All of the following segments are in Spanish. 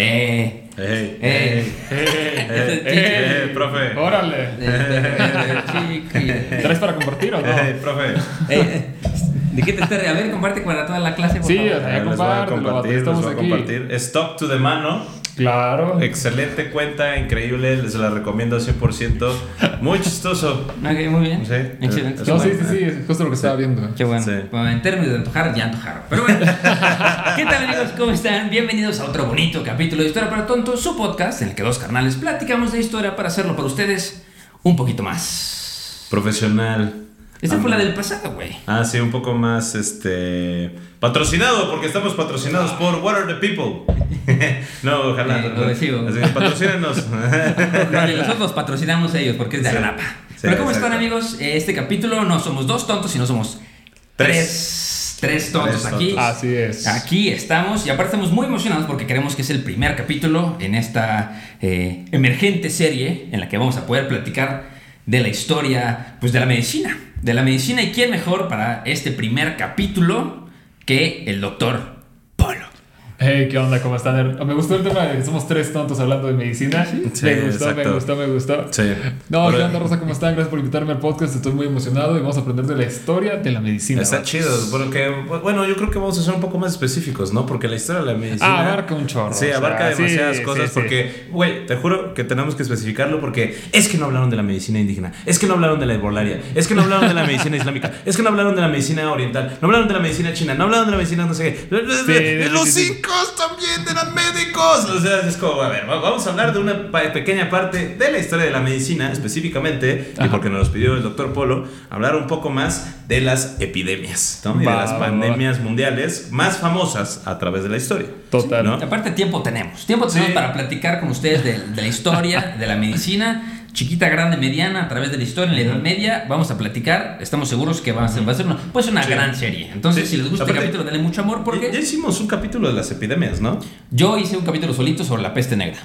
Eh, Hey, eh, eh, eh, eh, profe. Órale. ¿Traes para compartir o no? Eh, profe. Eh, ¿De qué te estás? A ver, comparte para toda la clase, por Sí, favor. o sea, Eh, les voy a compártelo, vato, compartir, les estamos voy a aquí. compartir. Stock to the mano. Claro. Excelente cuenta, increíble, les la recomiendo 100%. Muy chistoso. Ok, muy bien. Sí. Excelente. No, sí, sí, sí, es justo lo que estaba viendo. Qué bueno. Sí. Bueno, en términos de antojar, ya antojaron. Pero bueno. ¿Qué tal, amigos? ¿Cómo están? Bienvenidos a otro bonito capítulo de Historia para Tontos, su podcast en el que dos carnales platicamos de historia para hacerlo para ustedes un poquito más. Profesional. Esta Ah, fue la del pasado, güey. Ah, sí, un poco más este patrocinado, porque estamos patrocinados por What Are the People. no, ojalá. Eh. Así que patrocínanos. Vale, nosotros patrocinamos a ellos porque es de Sí. Agrapa. Sí, Pero ¿cómo exacto. están, amigos? Eh, Este capítulo no somos dos tontos, sino somos tres. Tres tontos Tres aquí. tontos. Así es. Aquí estamos y aparte estamos muy emocionados porque creemos que es el primer capítulo en esta eh, emergente serie en la que vamos a poder platicar de la historia pues de la medicina. De la medicina y quién mejor para este primer capítulo que el doctor. Hey, ¿qué onda? ¿Cómo están? Me gustó el tema de que somos tres tontos hablando de medicina. Sí, me gustó, me gustó, me gustó. Sí. No, Ahora- ¿qué onda, Rosa? ¿Cómo están? Gracias por invitarme al podcast. Estoy muy emocionado y vamos a aprender de la historia de la medicina. Está chido, porque, bueno, yo creo que vamos a ser un poco más específicos, ¿no? Porque la historia de la medicina... Ah, abarca un chorro, Sí, o sea, abarca demasiadas sí, cosas sí. porque, güey, te juro que tenemos que especificarlo porque es que no hablaron de la medicina indígena, es que no hablaron de la herbolaria, es que no hablaron de la medicina islámica, es que no hablaron de la medicina oriental, no hablaron de la medicina china, no hablaron de la medicina no sé qué. Los sí, incos también eran médicos. O sea, es como, a ver, va- vamos a hablar de una pequeña parte de la historia de la medicina específicamente, y Ajá. porque nos los pidió el doctor Polo, hablar un poco más de las epidemias ¿no? y de las va, va. pandemias mundiales más famosas a través de la historia. Total. ¿no? Aparte tiempo tenemos. Tiempo tenemos Sí. para platicar con ustedes de, de la historia, de la medicina, chiquita, grande, mediana, a través de la historia, en la Edad Media. Vamos a platicar. Estamos seguros que va a ser, va a ser una, puede ser una Sí. gran serie. Entonces, Sí. si les gusta el Aparte- capítulo, denle mucho amor Ya, ya porque hicimos un capítulo de las epidemias, ¿no? yo hice un capítulo solito sobre la peste negra.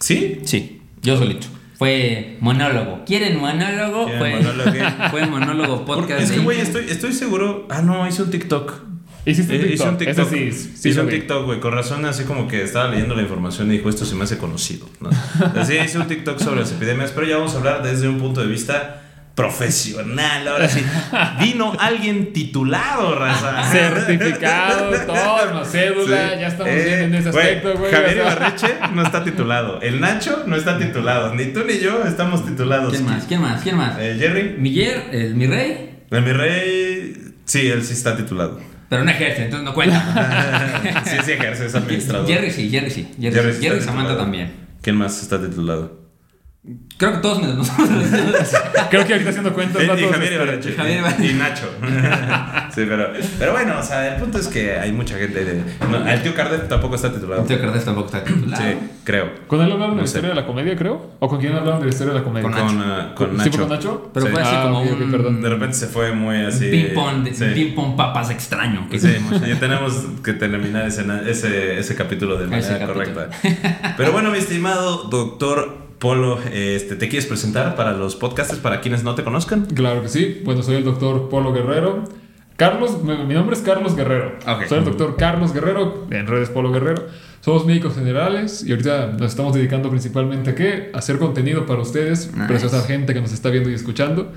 ¿Sí? Sí, yo solito. Fue monólogo. ¿Quieren monólogo? ¿Quieren Fue monólogo? fue monólogo Porque podcast. es que, güey, estoy, estoy seguro. Ah, no, hice un TikTok. Hiciste un Eh, TikTok. Hice un TikTok. Ese sí, sí hice un. TikTok, güey. Con razón, así como que estaba leyendo la información y dijo, esto se me hace conocido. ¿no? Así hice un TikTok sobre las epidemias, pero ya vamos a hablar desde un punto de vista profesional. Ahora sí, vino alguien titulado, raza. Certificado, todo, no, cédula, Sí. ya estamos Eh, bien en ese aspecto, güey. Javier. Ibarreche no está titulado. El Nacho no está titulado. Ni tú ni yo estamos titulados. ¿Quién más? ¿Quién más? ¿Quién más? Eh, Jerry. Miguel, el, mi rey, El mi rey. Sí, él sí está titulado. Pero no ejerce, entonces no cuenta. sí, sí ejerce, es administrador. Jerry sí, Jerry sí. Jerry, Jerry Jerry Samantha titulado. también. ¿Quién más está titulado? Creo que todos menos nosotros. Creo que ahorita haciendo cuentas, vatos, y Javier este, Ibarreche. Ibarreche. Y Nacho. sí, pero, pero bueno, o sea, el punto es que hay mucha gente de. No, el tío Cardet tampoco está titulado. Tío Cardés tampoco está titulado. Sí, creo. ¿Con él hablaron de la sé. historia de la comedia, creo? ¿O con quién hablaron de la historia de la comedia? Con Con, con ¿Sí Nacho. fue con Nacho? Pero Sí. fue así Ah, como ok, ok, un, perdón. De repente se fue muy así. ping pong, de- Sí. ping pong papas extraño. que Sí, ya tenemos que terminar ese, ese, ese capítulo de Ese manera capítulo. correcta. Pero bueno, mi estimado doctor Polo, este, ¿te quieres presentar para los podcasters, para quienes no te conozcan? Claro que sí. Bueno, soy el doctor Polo Guerrero. Carlos, mi, nombre es Carlos Guerrero. Soy el doctor Carlos Guerrero, en redes Polo Guerrero. Somos médicos generales y ahorita nos estamos dedicando principalmente a qué? A hacer contenido para ustedes, Nice. preciosa gente que nos está viendo y escuchando.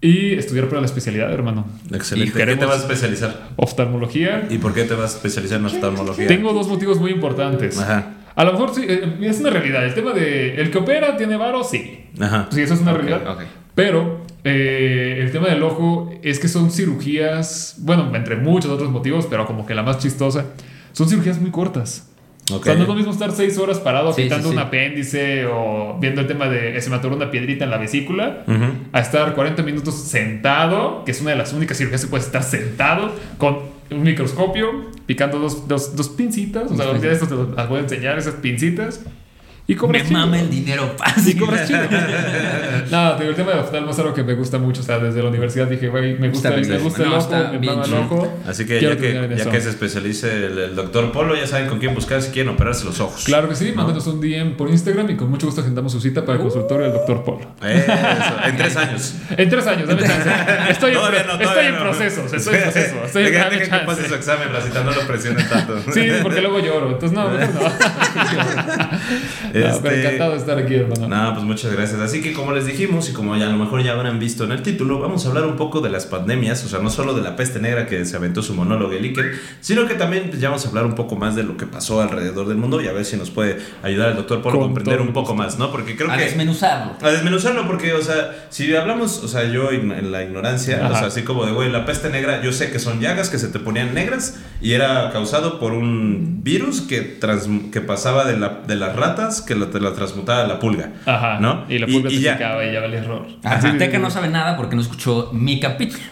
Y estudiar para la especialidad, hermano. Excelente. Y ¿En qué te vas a especializar? Oftalmología. ¿Y por qué te vas a especializar en oftalmología? Tengo dos motivos muy importantes. Ajá. A lo mejor sí, eh, es una realidad. El tema de el que opera tiene varo, sí. Ajá. Sí, eso es una Ok, realidad. ok. Pero eh, el tema del ojo es que son cirugías, bueno, entre muchos otros motivos, pero como que la más chistosa, son cirugías muy cortas. Ok. O sea, no es lo mismo estar seis horas parado Sí, quitando sí, un sí. apéndice o viendo el tema de se me atoró una piedrita en la vesícula, Ujú. a estar 40 minutos sentado, que es una de las únicas cirugías que puedes estar sentado con un microscopio, picando dos, dos, dos pincitas. O sea, de estos te las voy a enseñar, esas pincitas. Y Me chido. mama el dinero Y fácil. cobras chido. no, digo, el tema de oftalmo es algo que me gusta mucho. O sea, desde la universidad dije, güey, me gusta, Está me gusta el no, ojo, está me mama el ojo. Así que ya, que ya que se especialice el, el doctor Polo, ya saben con quién buscar si quieren operarse los ojos. Claro que sí, mándenos un DM por Instagram y con mucho gusto agendamos su cita para el consultorio del doctor Polo. Eso, en tres años. En tres años, dame chance. Estoy, en, no, estoy en no. procesos, estoy en procesos. Estoy en que pase su examen, Racita, no lo presionen tanto. Sí, porque luego lloro. Entonces, no, mejor no. Este- encantado de estar aquí, hermano. No, pues muchas gracias. Así que como les dijimos y como ya a lo mejor ya habrán visto en el título, vamos a hablar un poco de las pandemias, o sea, no solo de la peste negra que se aventó su monólogo el Iker, sino que también ya vamos a hablar un poco más de lo que pasó alrededor del mundo y a ver si nos puede ayudar el doctor Polo a comprender un poco más, ¿no? Porque creo A que... desmenuzarlo. A desmenuzarlo, porque, o sea, si hablamos, o sea, yo en la ignorancia, o sea, así como de, güey, la peste negra, yo sé que son llagas que se te ponían negras y era causado por un virus que, trans- que pasaba de, la, de las ratas que la, te la transmutaba a la pulga. Ajá. ¿No? Y la pulga y te ya. picaba y ya valía error. Azteca no sabe nada porque no escuchó mi capítulo.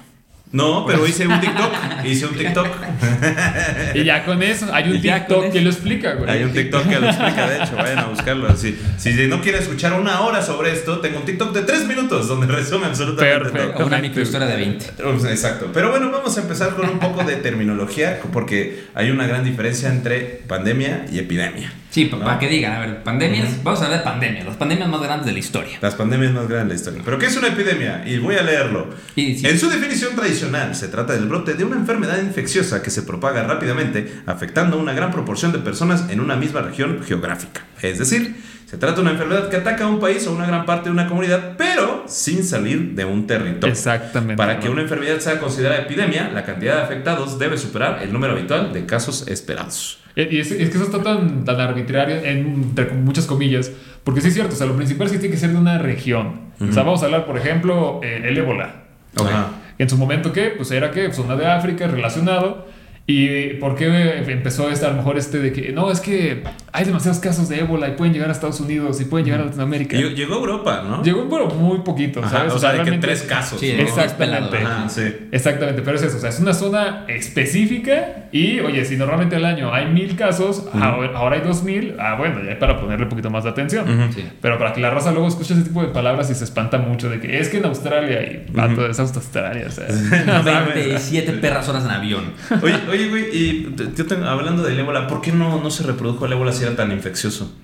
No, pero hice un TikTok. hice un TikTok. Y ya con eso, hay un Y TikTok que lo explica, güey. Hay un TikTok que lo explica, de hecho, vayan a buscarlo. Si, si no quieren escuchar una hora sobre esto, tengo un TikTok de tres minutos donde resume absolutamente Perfecto. todo. Una microhistoria de 20. Exacto. Pero bueno, vamos a empezar con un poco de terminología, porque hay una gran diferencia entre pandemia y epidemia. Sí, ¿No? para que digan, a ver, pandemias, vamos a hablar de pandemias, las pandemias más grandes de la historia. Las pandemias más grandes de la historia. ¿Pero qué es una epidemia? Y voy a leerlo. Y sí. En su definición tradicional, se trata del brote de una enfermedad infecciosa que se propaga rápidamente, afectando a una gran proporción de personas en una misma región geográfica. Es decir, se trata de una enfermedad que ataca a un país o una gran parte de una comunidad, pero sin salir de un territorio. Exactamente. Para que una enfermedad sea considerada epidemia, la cantidad de afectados debe superar el número habitual de casos esperados. Eh, Y es, es que eso está tan, tan arbitrario, en, entre muchas comillas, porque sí es cierto, o sea, lo principal sí tiene que ser de una región. O sea, vamos a hablar, por ejemplo, eh, el ébola. Ajá. En su momento, ¿qué? Pues era que zona de África, relacionado. ¿Y por qué empezó este, a lo mejor este de que no, es que hay demasiados casos de ébola y pueden llegar a Estados Unidos y pueden llegar a Latinoamérica? Llegó, a Europa, ¿no? Llegó, bueno, muy poquito, Ajá, ¿sabes? o sea, de que tres casos. Sí, ¿no? Exactamente. Ajá, sí. Exactamente, pero es eso, o sea, es una zona específica y, oye, si normalmente al año hay mil casos, ahora, ahora hay dos mil, ah, bueno, ya hay para ponerle un poquito más de atención. Sí. Pero para que la raza luego escuche ese tipo de palabras y se espanta mucho de que es que en Australia y vato, es Australia, o sea. no mames. 27 perras horas en avión. Oye, oye, güey, y yo tengo- hablando del ébola, ¿por qué no, no se reprodujo el ébola si era tan infeccioso?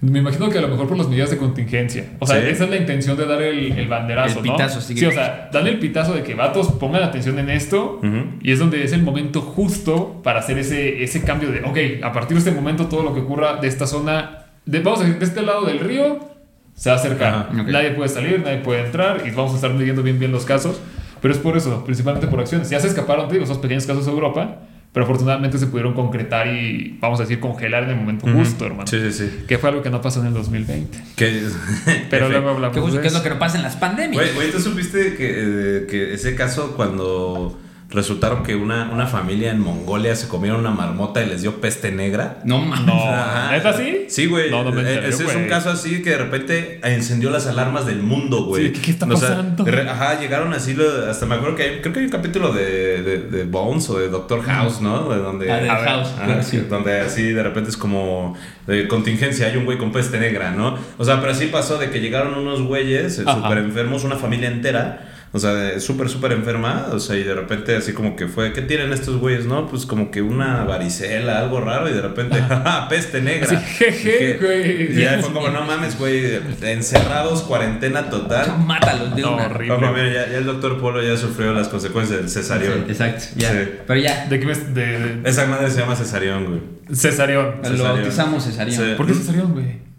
Me imagino que a lo mejor por las medidas de contingencia. O sea, Sí. esa es la intención de dar el, el banderazo, El ¿no? pitazo, sí. Sí, o sea, dan el pitazo de que vatos pongan atención en esto y es donde es el momento justo para hacer ese, ese cambio de, ok, a partir de este momento todo lo que ocurra de esta zona, de, vamos a decir, de este lado del río, se va a acercar. Ajá, ok. Nadie puede salir, nadie puede entrar y vamos a estar midiendo bien bien los casos. Pero es por eso, principalmente por acciones. Ya se escaparon, te digo, esos pequeños casos a Europa, pero afortunadamente se pudieron concretar y, vamos a decir, congelar en el momento justo, hermano. Sí, sí, sí. Que fue algo que no pasó en el 2020. Que, Pero luego hablamos ¿Qué, de qué es lo eso. que no pasa en las pandemias? Güey, güey, ¿tú supiste que, eh, que ese caso cuando resultaron que una, una familia en Mongolia se comieron una marmota y les dio peste negra? No mames. No, Ajá. ¿neta sí? Güey. No, no me Eh, enteré, Ese es un caso así que de repente encendió las alarmas del mundo, güey. Sí, ¿qué- qué está O sea, pasando? de re- ajá, llegaron así, hasta me acuerdo que hay, creo que hay un capítulo de, de, de Bones o de Doctor House, ¿no? De donde, Ah, de A ver, House, Ajá, sí. Donde así de repente es como de contingencia, hay un güey con peste negra, ¿no? O sea, pero así pasó de que llegaron unos güeyes eh, súper enfermos, una familia entera. O sea, de- súper, súper enferma. O sea, y de repente así como que fue, ¿qué tienen estos güeyes, no? Pues como que una varicela, algo raro. Y de repente, ¡ja, peste negra! Así, jeje, Y que- güey. Y ya fue como, no mames, güey, encerrados, cuarentena total. Mátalos de No, una. horrible. Mira, ya, ya el doctor Polo ya sufrió las consecuencias del cesarión. Sí, exacto, ya. Sí. Pero ya, ¿De qué me- de, de- Esa madre se llama cesarión, güey. Cesarión. lo Cesarión. bautizamos Cesarión. Sí. ¿Por qué cesarión, güey?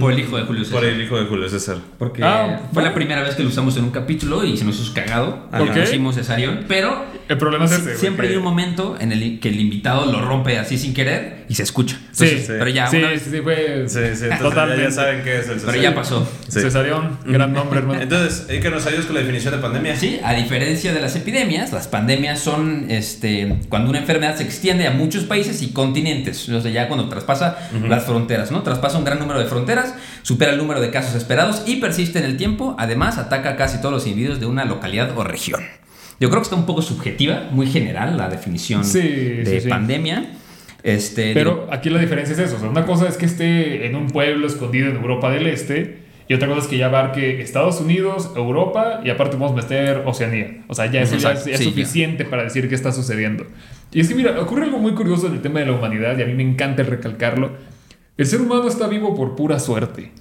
Por el hijo de Julio César. Por el hijo de Julio César. Porque Ah, fue bueno. la primera vez que lo usamos en un capítulo y se nos hizo cagado. Ah, Le ok. pusimos Cesarión, pero El problema es ese. siempre que- hay un momento en el que el invitado lo rompe así sin querer y se escucha. Sí, Entonces, Pero ya, sí, una sí, sí, fue. Sí, sí, ya- Totalmente. ya saben qué es el pero cesarión. ya pasó. Sí. Cesarión, gran nombre, hermano. Entonces, hay que nos ayudes con la definición de pandemia. Sí, a diferencia de las epidemias, las pandemias son este, cuando una enfermedad se extiende a muchos países y continentes. O sea, ya cuando traspasa las fronteras, ¿no? Traspasa un gran número de fronteras, supera el número de casos esperados y persiste en el tiempo. Además, ataca a casi todos los individuos de una localidad o región. Yo creo que está un poco subjetiva, muy general la definición Sí, de sí, sí. pandemia. Este, Pero digo, aquí la diferencia es eso. O sea, una cosa es que esté en un pueblo escondido en Europa del Este. Y otra cosa es que ya abarque Estados Unidos, Europa y aparte vamos a meter Oceanía. O sea, ya eso ya es, Exacto, ya es sí, ya. suficiente para decir qué está sucediendo. Y es que mira, ocurre algo muy curioso en el tema de la humanidad y a mí me encanta recalcarlo. El ser humano está vivo por pura suerte.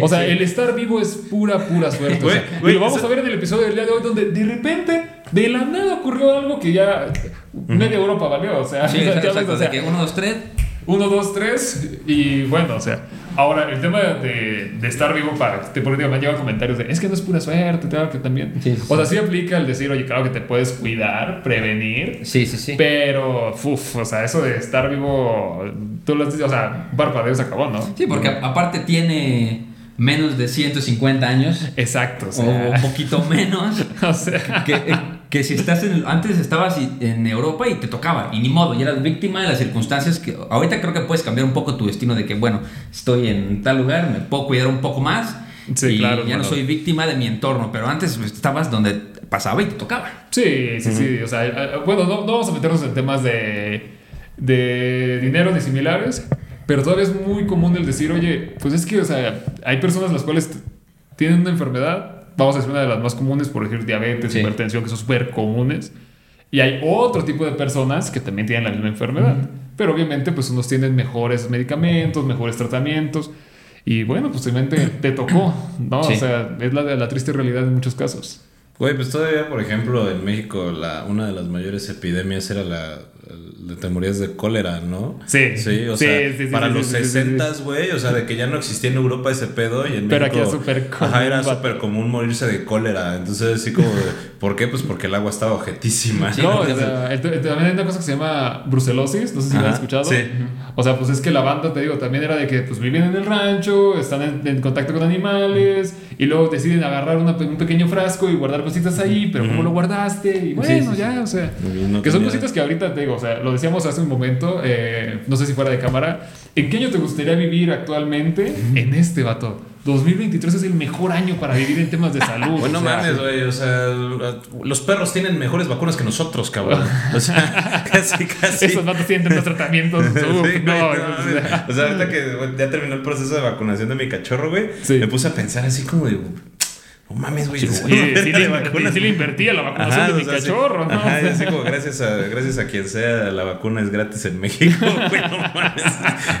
o sea, el estar vivo es pura, pura suerte. O sea, güey, y lo vamos eso- a ver en el episodio del día de hoy donde de repente, de la nada ocurrió algo que ya media Europa valió. O sea, sí, ves, exacto, o sea, de que uno, dos, tres. Uno, dos, tres y bueno, o sea, ahora el tema de, de estar vivo para, te me han llegado comentarios de, es que no es pura suerte, claro que también. Sí, sí, o sea, sí aplica el decir, oye, claro que te puedes cuidar, prevenir, Sí, sí, sí. pero, uf, o sea, eso de estar vivo, tú lo has dicho, o sea, parpadeo se acabó, ¿no? Sí, porque aparte tiene menos de 150 años. Exacto, o O sea, un poquito menos. o sea, que, que si estás en. Antes estabas en Europa y te tocaba, y ni modo, y eras víctima de las circunstancias que. Ahorita creo que puedes cambiar un poco tu destino de que, bueno, estoy en tal lugar, me puedo cuidar un poco más. Sí, y claro, ya no soy víctima de mi entorno, pero antes estabas donde pasaba y te tocaba. Sí, sí, sí. O sea, eh, eh, bueno, no, no vamos a meternos en temas de, de dinero ni similares, pero todavía es muy común el decir, oye, pues es que, o sea, hay personas las cuales tienen una enfermedad, vamos a decir una de las más comunes, por ejemplo, diabetes, Sí. hipertensión, que son súper comunes, y hay otro tipo de personas que también tienen la misma enfermedad, pero obviamente, pues unos tienen mejores medicamentos, mejores tratamientos. Y bueno, pues simplemente te tocó, ¿no? Sí. O sea, es la, la triste realidad en muchos casos. Güey, pues todavía, por ejemplo, en México la, una de las mayores epidemias era la, la te morías de cólera, ¿no? Sí. Sí, o Sí, sea, sí, sí, para sí, los sí, sí, sí, sí. 60 güey, o sea, de que ya no existía en Europa ese pedo y en Pero aquí México... era súper común, Ajá, era súper común morirse de cólera. Entonces, así como de, ¿por qué? Pues porque el agua estaba objetísima. No, o sea, también hay una cosa que se llama brucelosis, no sé si lo has escuchado. sí. O sea, pues es que la banda, te digo, también era de que pues viven en el rancho, están en, en contacto con animales y luego deciden agarrar una- un pequeño frasco y guardar cositas ahí, pero ¿cómo lo guardaste? Y bueno, sí, sí. ya, o sea, no que son tenía- cositas que ahorita te digo, o sea, lo decíamos hace un momento, eh, no sé si fuera de cámara, ¿en qué año te gustaría vivir actualmente? En este, vato. 2023 es el mejor año para vivir en temas de salud. Bueno, o sea, mames, güey, o sea, los perros tienen mejores vacunas que nosotros, cabrón. O sea, casi, casi. Esos vatos tienen tantos tratamientos. Uf, Sí, güey, no, no o sea, o sea, ahorita que ya terminó el proceso de vacunación de mi cachorro, güey, Sí. me puse a pensar así como de, no mames, güey. sí invertí, vacunas. sí le invertí a la vacunación Ajá, de mi o sea, sí. cachorro, ¿no? Ajá, O sea, así como gracias a, gracias a quien sea, la vacuna es gratis en México, güey, no mames.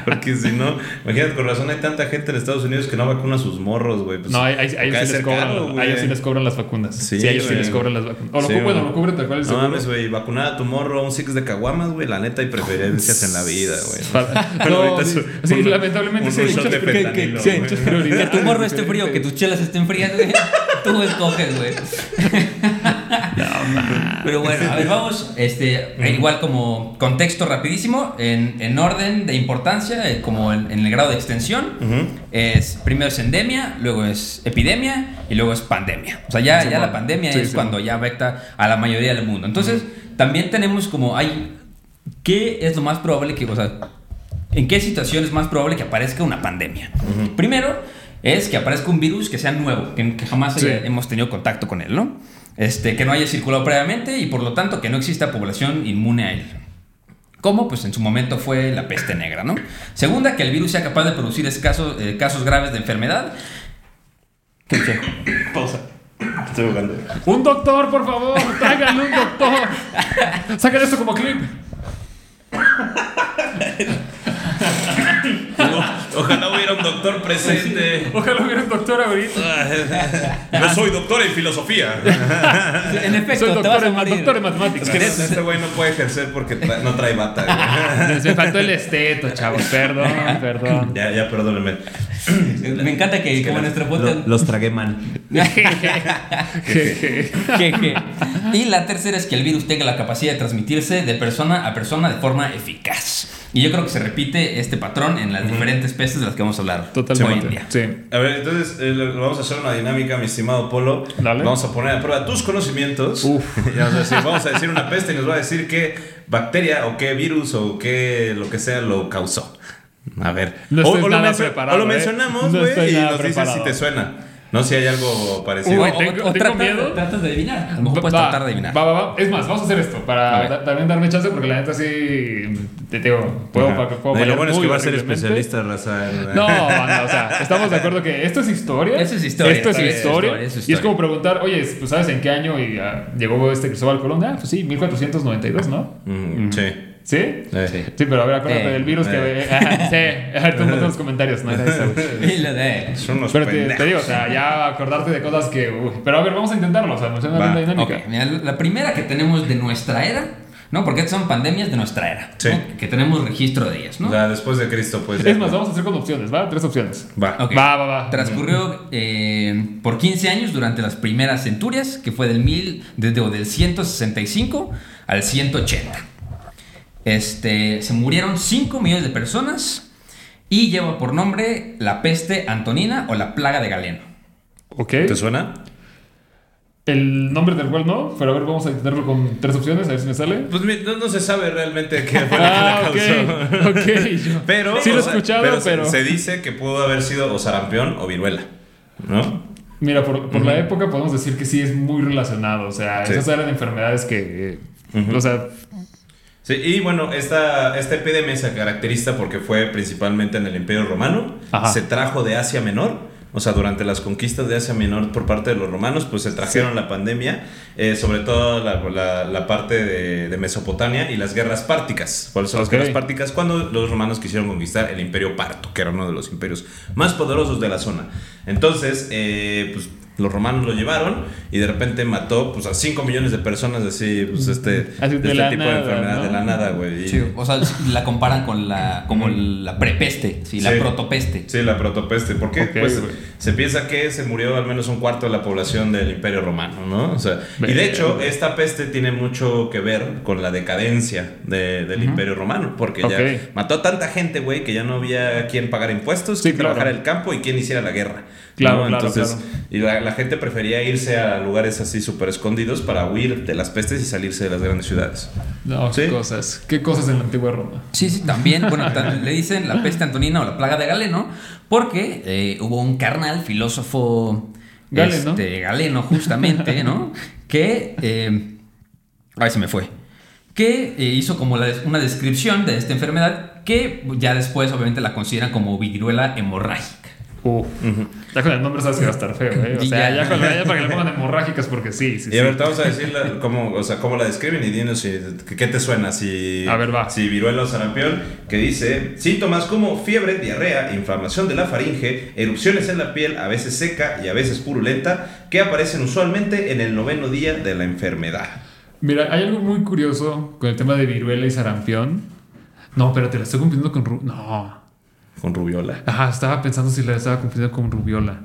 Porque si no, imagínate, con razón hay tanta gente en Estados Unidos que no vacuna a sus morros, güey. pues, no, a, a- a ellos, sí cobran, a ellos sí les cobran las vacunas. Sí, Sí, a ellos sí les cobran las vacunas. O lo, Sí, cu- bueno, lo cubre tal cual el No seguro. mames, güey, vacunar a tu morro, un six de caguamas, güey, la neta hay preferencias en la vida, güey. No, ahorita sí, sí, lamentablemente un sí, sí, Que tu morro esté frío, que tus chelas estén frías, güey. Tú escoges, güey. Pero bueno, a ver, vamos. Este, igual como contexto rapidísimo, en, en orden de importancia, eh, como en, en el grado de extensión, es primero es endemia, luego es epidemia y luego es pandemia. O sea, ya, Sí, ya la pandemia Sí, es sí. cuando ya afecta a la mayoría del mundo. Entonces, también tenemos como hay. ¿Qué es lo más probable que, o sea, en qué situación es más probable que aparezca una pandemia? Primero es que aparezca un virus que sea nuevo, que, que jamás Sí. haya- hemos tenido contacto con él, ¿no? Este, que no haya circulado previamente y por lo tanto que no exista población inmune a él. Como pues en su momento fue la peste negra, ¿no? Segunda, que el virus sea capaz de producir escasos, eh, casos graves de enfermedad. ¿Qué checo? Pausa. Estoy jugando. Un doctor, por favor, tráiganle un doctor. Sacan esto como clip. Ojalá hubiera un doctor presente. Ojalá hubiera un doctor ahorita. Yo soy doctor en filosofía. En efecto, Soy te vas doctor, a en, morir. doctor en matemáticas. Es que este güey no puede ejercer porque tra- no trae bata. Me faltó el esteto, chavos. Perdón, perdón. Ya, ya, perdónenme. Me encanta que, como nuestro podcast... los tragué mal. Jeje. y la tercera es que el virus tenga la capacidad de transmitirse de persona a persona de forma eficaz. Y yo creo que se repite este patrón en las diferentes especies de las que vamos a hablar hoy en Totalmente. día. Sí. A ver, entonces eh, lo- vamos a hacer una dinámica, mi estimado Polo. Dale. Vamos a poner a prueba tus conocimientos. Uf. Ya vamos, a decir, vamos a decir una peste y nos va a decir qué bacteria o qué virus o qué lo que sea lo causó. A ver. No o, lo nada mencio- preparado, o lo ¿eh? mencionamos, güey, y nos dices si te suena. No sé si hay algo parecido. Uy, tengo- tengo tratas- miedo. tratas de adivinar. A lo mejor puedes tratar de adivinar. Va, va, va. Es más, vamos a hacer esto para da- también darme chance porque la neta sí te digo, puedo, Ajá. pa- puedo No, lo bueno es que va a ser especialista, raza. en- No, o sea, estamos de acuerdo que esto es historia. Eso es historia, Esto es historia. historia, es Y es como preguntar, oye, pues sabes en qué año y, ah, llegó este Cristóbal Colón. Ah, pues sí, 1492, ¿no? Mm, Sí. ¿Sí? Eh. Sí, pero a ver, acuérdate Eh, del virus que. Ajá, sí, a ver, tú montas los comentarios, no. Y lo de- Son unos Pero te, te digo, o sea, ya acordarte de cosas que. uy. Pero a ver, vamos a intentarlo, o sea, nos una Va, linda dinámica. Ok, mira, la primera que tenemos de nuestra era, ¿no? Porque estas son pandemias de nuestra era, Sí. ¿no? Que tenemos registro de ellas, ¿no? O sea, después de Cristo, pues. Es más, vamos a hacer con opciones, ¿va? Tres opciones. Va. Ok. Va, va, va. Transcurrió eh, por 15 años durante las primeras centurias, que fue del, mil, desde, o del 165 al 180. Este, se murieron 5 millones de personas y lleva por nombre la peste antonina o la plaga de Galeno. Ok. ¿Te suena? El nombre del cual no, pero a ver, vamos a intentarlo con tres opciones, a ver si me sale. Pues no, no se sabe realmente qué fue lo que la Ah, causó. ok. Ok. yo- Pero, Sí lo he escuchado, pero, se- pero. Se, dice que pudo haber sido o sarampión o viruela, ¿no? Mira, por, por la época podemos decir que sí es muy relacionado. O sea, Sí. esas eran enfermedades que. eh, O sea, Sí, y bueno, esta, esta epidemia se caracteriza porque fue principalmente en el Imperio Romano, Ajá. se trajo de Asia Menor, o sea, durante las conquistas de Asia Menor por parte de los romanos, pues se trajeron la pandemia, eh, sobre todo la, la- la parte de, de Mesopotamia y las guerras párticas. ¿Cuáles son Ok. las guerras párticas? Cuando los romanos quisieron conquistar el Imperio Parto, que era uno de los imperios más poderosos de la zona. Entonces, eh, pues los romanos lo llevaron y de repente mató pues, a 5 millones de personas así, pues este, Así de este la tipo de nada, enfermedad ¿no? de la nada, güey. Y- Sí, o sea, la comparan con la, como la prepeste, sí, la Sí. protopeste. Sí, la protopeste. ¿Por qué? Ok, pues güey. se piensa que se murió al menos un cuarto de la población del Imperio Romano, ¿no? O sea, y de hecho, esta peste tiene mucho que ver con la decadencia de- del Imperio Romano, porque Ok. ya mató a tanta gente, güey, que ya no había quien pagar impuestos, Sí, quien claro. trabajara el campo y quien hiciera la guerra. Claro, ¿no? claro, Entonces, claro. y la, la gente prefería irse a lugares así súper escondidos para huir de las pestes y salirse de las grandes ciudades. no, Sí. qué cosas. Qué cosas en la antigua Roma. Sí, sí, también, bueno, le dicen la peste antonina o la plaga de Galeno, porque eh, hubo un carnal, filósofo Galeno. este, Galeno, justamente, ¿no? Que, eh, ay, se me fue, que eh, hizo como la una descripción de esta enfermedad que ya después obviamente la consideran como viruela hemorrágica. Uh, Ya con el nombre sabes que va a estar feo, ¿eh? O sea, ya. con la- para que le pongan hemorrágicas porque sí, sí, Y a ver, te vamos a decir la- cómo, o sea, cómo la describen y dinos si, qué te suena, si, A ver, va. si viruela o sarampión, que dice síntomas como fiebre, diarrea, inflamación de la faringe, erupciones en la piel, a veces seca y a veces purulenta, que aparecen usualmente en el noveno día de la enfermedad. Mira, hay algo muy curioso con el tema de viruela y sarampión. No, pero te la estoy confundiendo con... No. Con rubiola. Ajá, estaba pensando si la estaba confundiendo con rubiola.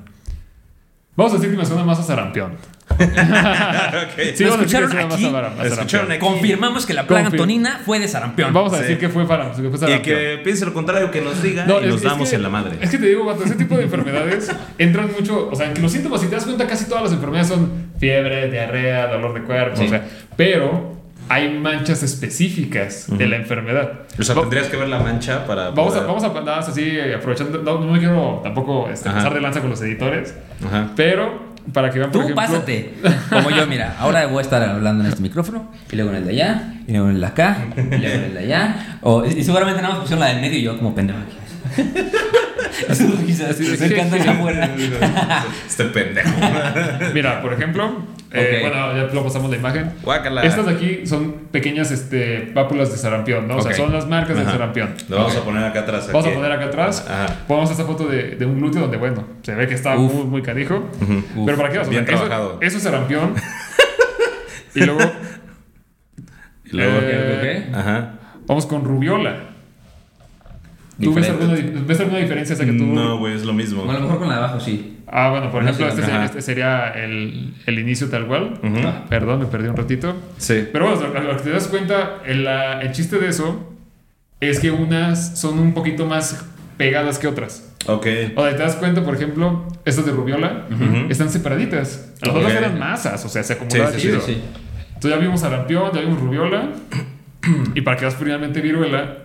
Vamos a decir que me suena más a sarampión. Ok. Sí, ¿Lo vamos a decir que escucharon más aquí? a, vara- a sarampión. Escucharon aquí. Confirmamos que la plaga Confir- antonina fue de sarampión. Vamos a Sí. decir que fue, para, que fue Y sarampión. que piense lo contrario, que nos diga No, y es- nos es damos que- en la madre. Es que te digo, vato, ese tipo de enfermedades entran mucho. O sea, en que los síntomas, si te das cuenta, casi todas las enfermedades son fiebre, diarrea, dolor de cuerpo. Sí. O sea, pero hay manchas específicas de la enfermedad. O sea, Va- tendrías que ver la mancha para. Vamos a, poder- vamos a nada más así, aprovechando. No, no me quiero tampoco este, pasar de lanza con los editores, Ajá. pero para que vean, por Tú ejemplo. pásate. Como yo, mira, ahora voy a estar hablando en este micrófono, y luego en el de allá, y luego en el de acá, y luego en el de allá. O, y seguramente nada más pusieron la del medio y yo como pendejo aquí. Sus risas, Sí, se afuera. este pendejo. Mira, por ejemplo, eh, bueno, ya lo pasamos la imagen. Guácala. Estas de aquí son pequeñas este, pápulas de sarampión, ¿no? O sea, son las marcas del Ajá. sarampión. Lo vamos a poner acá atrás. Vamos aquí. a poner acá atrás. Ajá. Ponemos esta foto de, de un glúteo donde, bueno, se ve que está Uf. muy, muy canijo. Uf. Pero para qué vas Bien eso, trabajado. eso es sarampión. y luego Y luego. Eh, ok. Ajá. vamos con rubiola. ¿Tú ves alguna, ves alguna diferencia? O sea, que tú... No, güey, es lo mismo. O a lo mejor con la de abajo sí. Ah, bueno, por No ejemplo, este, sería, este sería el, el inicio tal cual. Ujú. Ah, Perdón, me perdí un ratito. Sí. Pero bueno, lo, lo que te das cuenta, el, la- el chiste de eso es que unas son un poquito más pegadas que otras. Ok. O sea, te das cuenta, por ejemplo, estas de rubiola Ujú. están separaditas. Las Ok. otras eran masas, o sea, se acumulaban Sí, sí. Sí, sí. Entonces ya vimos sarampión, ya vimos rubiola. y para que veas finalmente viruela.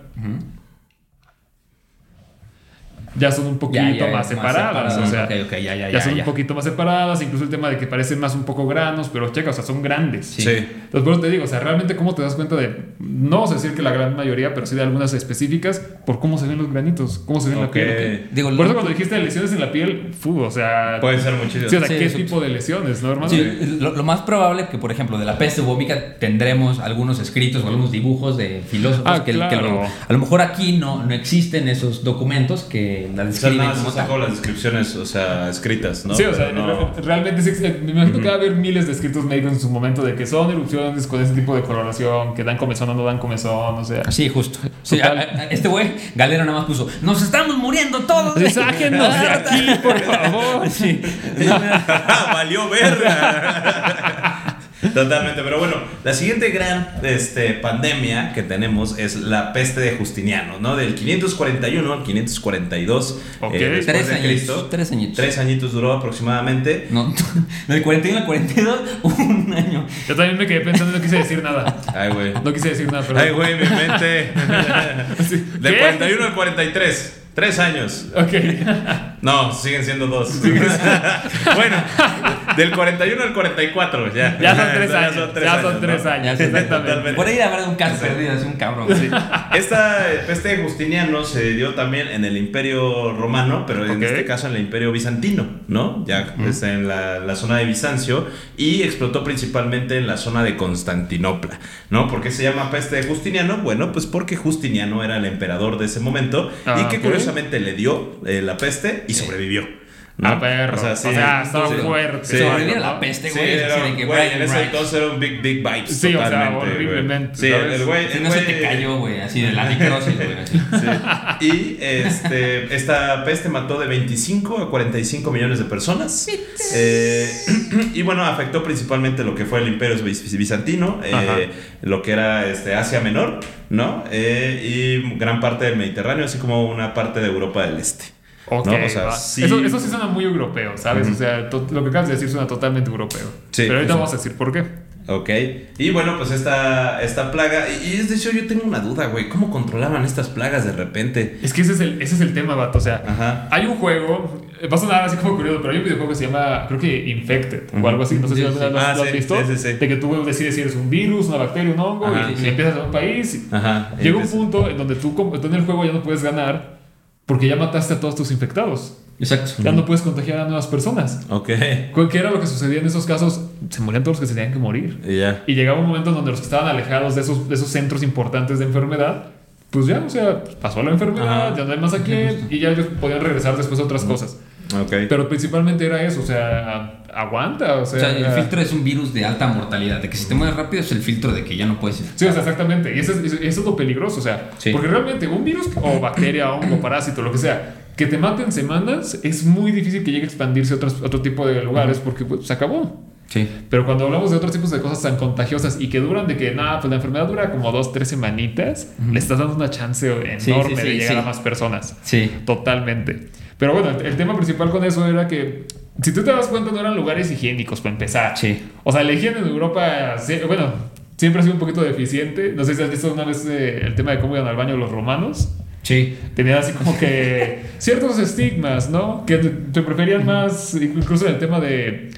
Ya son un poquito Ya, ya, más más separadas. O sea, ya, ya, ya ya, son ya. un poquito más separadas. Incluso el tema de que parecen más un poco granos, pero checa, o sea, son grandes. Sí. Sí. Entonces, por eso te digo, o sea, realmente cómo te das cuenta de, no vamos a decir que la gran mayoría, pero sí de algunas específicas, por cómo se ven los granitos, cómo se ve en la piel. Digo, por eso cuando dijiste lesiones en la piel, fu, o sea... Puede ser muchísimo. Sí, o sea, Sí, ¿qué eso- tipo de lesiones, no, hermano? Sí, lo, lo más probable que, por ejemplo, de la peste bubónica tendremos algunos escritos o algunos dibujos de filósofos Ah, que, lo- a lo mejor aquí no, no existen esos documentos que la O sea, describen nada más como se sacó tal. las descripciones, o sea, escritas, ¿no? Sí, o sea, no- realmente sí, eh, me imagino que va a haber miles de escritos médicos en su momento de que son erupciones con ese tipo de coloración, que dan comezón o no dan comezón, o sea... Sí, justo. Sí, Total. a- a- este güey, Galero nada más puso, nos estamos muriendo todos. ¡Sáquenos de aquí, por favor! Sí. Valió verga. Totalmente, pero bueno, la siguiente gran este, pandemia que tenemos es la peste de Justiniano, ¿no? Del 541 al 542 Ok. eh, después Tres de añitos, Cristo. tres añitos. Tres añitos duró aproximadamente. No, del 41 al 42, un año. Yo también me quedé pensando y no quise decir nada. Ay, güey. No quise decir nada, perdón. Ay, güey, mi mente. Del ¿Qué? 41 al 43. Tres años. Ok. No, siguen siendo dos. bueno, del 41 al 44, ya. Ya son tres Ya años. Ya son ¿no? tres años, Ya sé, exactamente. Totalmente. Por ahí habrá un caso perdido, es un cabrón. Sí. Esta peste de Justiniano se dio también en el Imperio Romano, pero en este caso en el Imperio Bizantino, ¿no? Ya está en la, la zona de Bizancio y explotó principalmente en la zona de Constantinopla, ¿no? ¿Por qué se llama peste de Justiniano? Bueno, pues porque Justiniano era el emperador de ese momento y Ah, que ok. curiosamente le dio eh, la peste y sobrevivió. ¿No? Ah, perro. O sea, estaba sí. fuerte. Sí. Sobrevivir a ¿no? la peste, güey. era que güey, en ese entonces era un big, big vibes. Sí, o sea, horriblemente, el güey. Si el no se güey- te cayó, güey, así de la necrosis, güey. Sí. Y este, esta peste mató de 25 a 45 millones de personas. Eh, y bueno, afectó principalmente lo que fue el imperio biz- bizantino, eh, lo que era este, Asia Menor, ¿no? Eh, y gran parte del Mediterráneo, así como una parte de Europa del Este. Ok, ¿no? O sea, sí. Eso, eso sí suena muy europeo, ¿sabes? Ujú. O sea, lo que acabas de decir suena totalmente europeo. Sí, Pero ahorita vamos a decir por qué. Ok. Y bueno, pues esta, esta plaga. Y, es de hecho, yo tengo una duda, güey. ¿Cómo controlaban estas plagas de repente? Es que ese es el, ese es el tema, vato. O sea, Ajá. hay un juego, eh, va a sonar así como curioso, pero hay un videojuego que se llama, creo que Infected o algo así. No sé si Sí, alguna sí. vez Ah, lo has sí, visto. sí, sí, sí. De que tú decides si eres un virus, una bacteria, un hongo, Ajá, y, y empiezas en un país. Ajá. Llega un punto en donde tú en el juego ya no puedes ganar porque ya mataste a todos tus infectados. Exacto. Ya no puedes contagiar a nuevas personas. Ok. ¿Qué era lo que sucedía en esos casos? Se morían todos los que se tenían que morir. Y ya. Y llegaba un momento en donde los que estaban alejados de esos, de esos centros importantes de enfermedad, pues ya, o sea, pasó la enfermedad, Ajá. ya no hay más a quién, y ya ellos podían regresar después a otras cosas. Ok. Pero principalmente era eso, o sea, aguanta, o O sea. el filtro es un virus de alta mortalidad. De que si te mueres rápido es el filtro de que ya no puedes ir. Sí, o sea, exactamente. Y eso es, eso es lo peligroso, o sea, Sí. porque realmente un virus o bacteria, hongo, parásito, lo que sea, que te maten semanas, es muy difícil que llegue a expandirse a otros, otro tipo de lugares porque pues, se acabó. Sí. Pero cuando hablamos de otros tipos de cosas tan contagiosas y que duran de que, nada, pues la enfermedad dura como dos, tres semanitas, le estás dando una chance enorme Sí, sí, de llegar sí. a más personas. Sí. Totalmente. Pero bueno, el, tema principal con eso era que, si tú te das cuenta, no eran lugares higiénicos para empezar. Sí. O sea, la higiene en Europa, bueno, siempre ha sido un poquito deficiente. No sé si has visto una vez eh, el tema de cómo iban al baño los romanos. Sí. Tenían así como que ciertos estigmas, ¿no? Que te preferían más, incluso en el tema de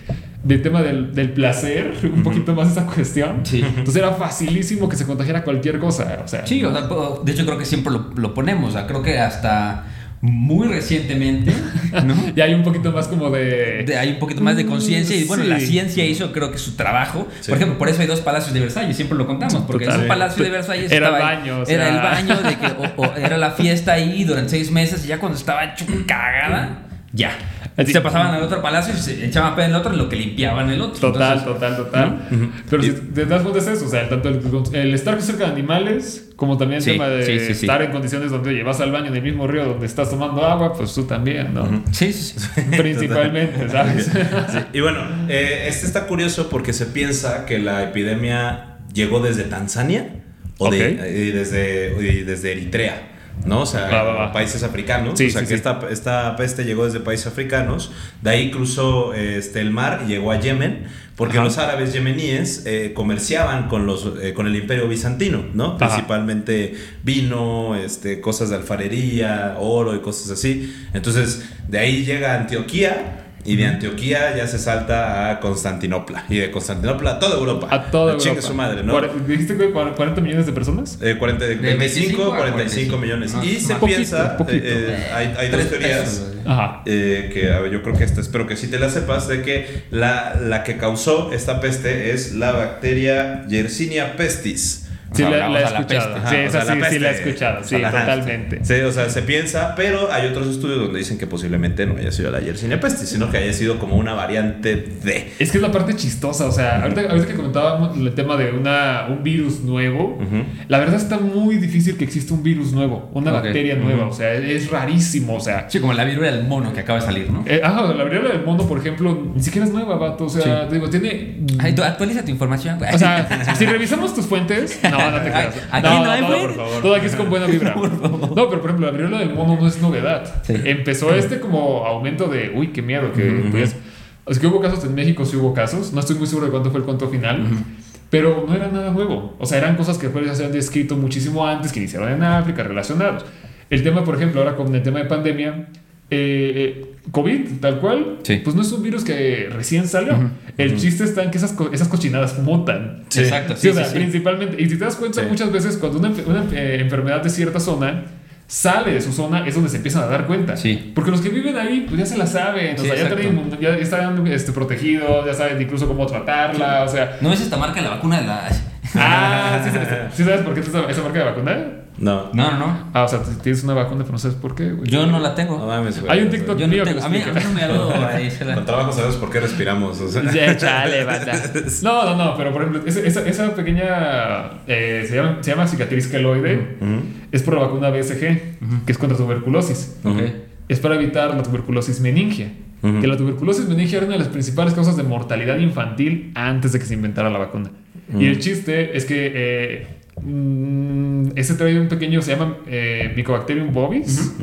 del tema del, del placer, un poquito más esa cuestión. Sí. Entonces era facilísimo que se contagiara cualquier cosa. O sea, Sí, o sea, de hecho creo que siempre lo, lo ponemos. O sea, creo que hasta muy recientemente, ¿no? ya hay un poquito más como de. De- hay un poquito más de conciencia y bueno, Sí. la ciencia hizo creo que su trabajo. Sí. Por ejemplo, por eso hay dos palacios de Versalles, siempre lo contamos, porque Total. Sí. palacio de Versalles Era el estaba ahí- baño, o era sea. el baño de que o, o era la fiesta ahí durante seis meses y ya cuando estaba cagada, ya. Así- Se pasaban al otro palacio y se echaban pedo en el otro en lo que limpiaban el otro. Total, Entonces, total, total. Pero si te das cuenta es eso, o sea, tanto el, el estar cerca de animales, como también el Sí, tema de sí, sí, sí. estar en condiciones donde oye, vas al baño en el mismo río donde estás tomando agua, pues tú también, ¿no? Sí, sí, sí. Principalmente, ¿sabes? Sí, Y bueno, eh, este está curioso porque se piensa que la epidemia llegó desde Tanzania o de- y desde, y desde Eritrea. ¿No? O sea, Va, va, va. países africanos. Sí, o sea, sí, que sí. Esta, esta peste llegó desde países africanos. De ahí cruzó este, el mar y llegó a Yemen. Porque Ajá. los árabes yemeníes eh, comerciaban con, los, eh, con el imperio bizantino, ¿no? Ajá. Principalmente vino, este, cosas de alfarería, oro y cosas así. Entonces, de ahí llega a Antioquía. Y de Antioquía ya se salta a Constantinopla. Y de Constantinopla a toda Europa. A toda Chingue Europa. su madre, ¿no? ¿Dijiste que cuar- 40 millones de personas? Eh, 40, de 25 25 a a 45 45 millones. y se piensa, Poquito, eh, eh, hay, hay dos Tres teorías. eh, que a ver, yo creo que esta, espero que sí te la sepas, de que la, la que causó esta peste es la bacteria Yersinia pestis. Sí, Ajá, la, la he la escuchado. peste. sí, Ajá, o esa sea, sí, la sí la he escuchado. Sí, Ajá. totalmente. Sí, o sea, se piensa, pero hay otros estudios donde dicen que posiblemente no haya sido la Yersinia pestis, sino que haya sido como una variante de. Es que es la parte chistosa, o sea, ahorita, ahorita que comentábamos el tema de una, un virus nuevo, la verdad está muy difícil que exista un virus nuevo, una bacteria nueva, o sea, es rarísimo, o sea. Sí, como la viruela del mono que acaba de salir, ¿no? Eh, ah, la viruela del mono, por ejemplo, ni siquiera es nueva, vato, o sea, Sí. te digo, tiene... Ay, tú actualiza tu información, güey. O sea, si revisamos tus fuentes, no, no te creas. Aquí no hay todo, por favor. Todo aquí es con buena vibra. No, pero por ejemplo, la viruela del mono no es novedad. Sí. Empezó este como aumento de, uy, qué miedo, que pues, o sea, que hubo casos en México, sí hubo casos. No estoy muy seguro de cuánto fue el cuento final. Pero no era nada nuevo. O sea, eran cosas que ya se han descrito muchísimo antes, que iniciaron en África, relacionados. El tema, por ejemplo, ahora con el tema de pandemia, eh, eh, COVID, tal cual, Sí. pues no es un virus que recién salió. El chiste está en que esas, co- esas cochinadas mutan. Sí, Exacto, Sí, sí, o sea, principalmente. Y si te das cuenta, muchas veces cuando una, eh, enfermedad de cierta zona sale de su zona, es donde se empiezan a dar cuenta. Sí. Porque los que viven ahí, pues ya se la saben. O sea, ya, ya están este, protegidos, ya saben incluso cómo tratarla. O sea. ¿No ves esta marca la vacuna de la.? Ah, ¿sí, sabes- sí sabes por qué esa, esa marca de vacuna? No. No, no, no. Ah, o sea, tienes una vacuna, pero no sabes por qué, güey. Yo no la No tengo. mames, güey. Hay un TikTok Yo no mío tengo. lo A mí, a mí explica. no me habló ahí, la- Con trabajo sabemos por qué respiramos. O sea. Chale, banda. No, no, no, pero por ejemplo, esa, pequeña. eh, se, llama, se llama cicatriz queloide. Ujú. Es por la vacuna BCG, que es contra tuberculosis. Ok. Es para evitar la tuberculosis meningia. Que la tuberculosis meningia era una de las principales causas de mortalidad infantil antes de que se inventara la vacuna. Y el chiste es que eh, mm, ese trae un pequeño, se llama eh, Mycobacterium bovis.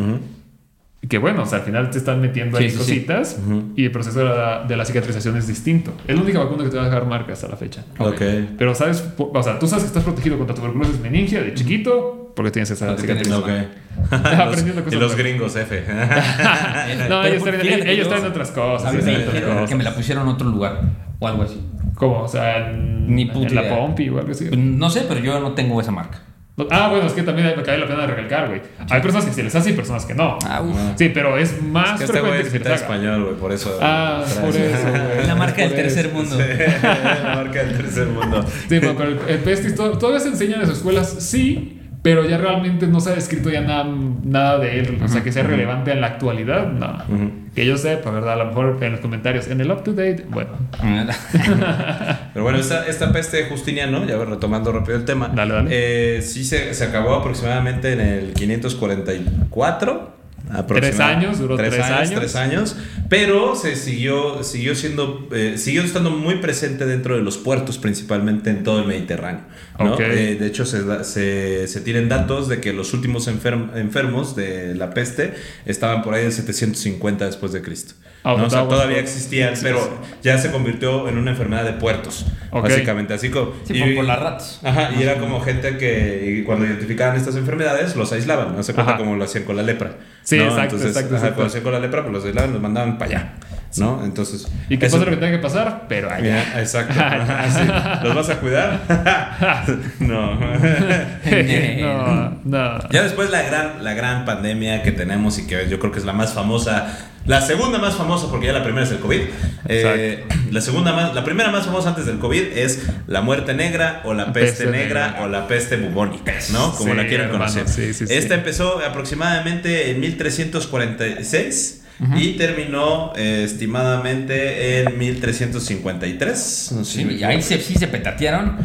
Que bueno, o sea, al final te están metiendo ahí Sí, sí, sí. cositas Ujú. y el proceso de la, de la cicatrización es distinto. Es la única vacuna que te va a dejar marcas a la fecha. Ok. Pero sabes, o sea, tú sabes que estás protegido contra tuberculosis meningia de chiquito porque tienes esa Porque cicatriz. tienes- Ok. Aprendiendo Los- cosas y los gringos, F. No, ellos traen, ellos traen otras cosas. A mí me dijeron cosas. que me la pusieron en otro lugar o algo así. ¿Cómo? O sea, en, Ni puta en la idea. Pompi o algo así. No sé, pero yo no tengo esa marca. Ah, bueno, es que también me cae la pena recalcar, güey. Hay personas que se les hace y personas que no. Ah, uf. Sí, pero es más Es que este güey es que se les mitad haga. español, güey, por eso. Ah, por eso, güey. La marca del tercer mundo. la marca del tercer mundo. Sí, pero, el, el pestis to- todavía se enseña en las escuelas, sí, pero ya realmente no se ha escrito ya nada, nada de él. O sea, que sea relevante en la actualidad, no. Que yo sepa, ¿verdad? A lo mejor en los comentarios, en el up to date, bueno. Pero bueno, esta, esta peste de Justiniano, ya retomando rápido el tema, Dale, dale. eh, sí se, se acabó aproximadamente en el 544. Aproximadamente. años, duró tres años. Tres años, pero se siguió, siguió siendo, eh, siguió estando muy presente dentro de los puertos, principalmente en todo el Mediterráneo. Eh, de hecho, se, se, se tienen datos de que los últimos enferm- enfermos de la peste estaban por ahí de 750 después de Cristo. Ah, ¿no? O sea, estaba- todavía existían, Sí, pero sí. ya se convirtió en una enfermedad de puertos, Ok. básicamente. Así como, Sí, por, por las ratas. Ajá, y era como gente que y cuando identificaban estas enfermedades los aislaban, no se cuenta Ajá. como lo hacían con la lepra. Sí, ¿no? exacto, Entonces, exacto, ajá, exacto. cuando hacían con la lepra, pues los aislaban, los mandaban para allá, ¿no? Entonces. Y que pase lo que tenga que pasar, pero allá. Mira, exacto. Ajá, sí. ¿Los vas a cuidar? no. no, no. Ya después la gran, la gran pandemia que tenemos y que yo creo que es la más famosa, la segunda más famosa porque ya la primera es el COVID. Eh, la segunda más, la primera más famosa antes del COVID es la muerte negra o la peste, Peste negra, negra. o la peste bubónica, ¿no? Como Sí, la quieren hermano, conocer. sí, sí, sí. Esta empezó aproximadamente en 1346. Y terminó eh, estimadamente en 1353. No sé si Sí, y ahí se, sí se petatearon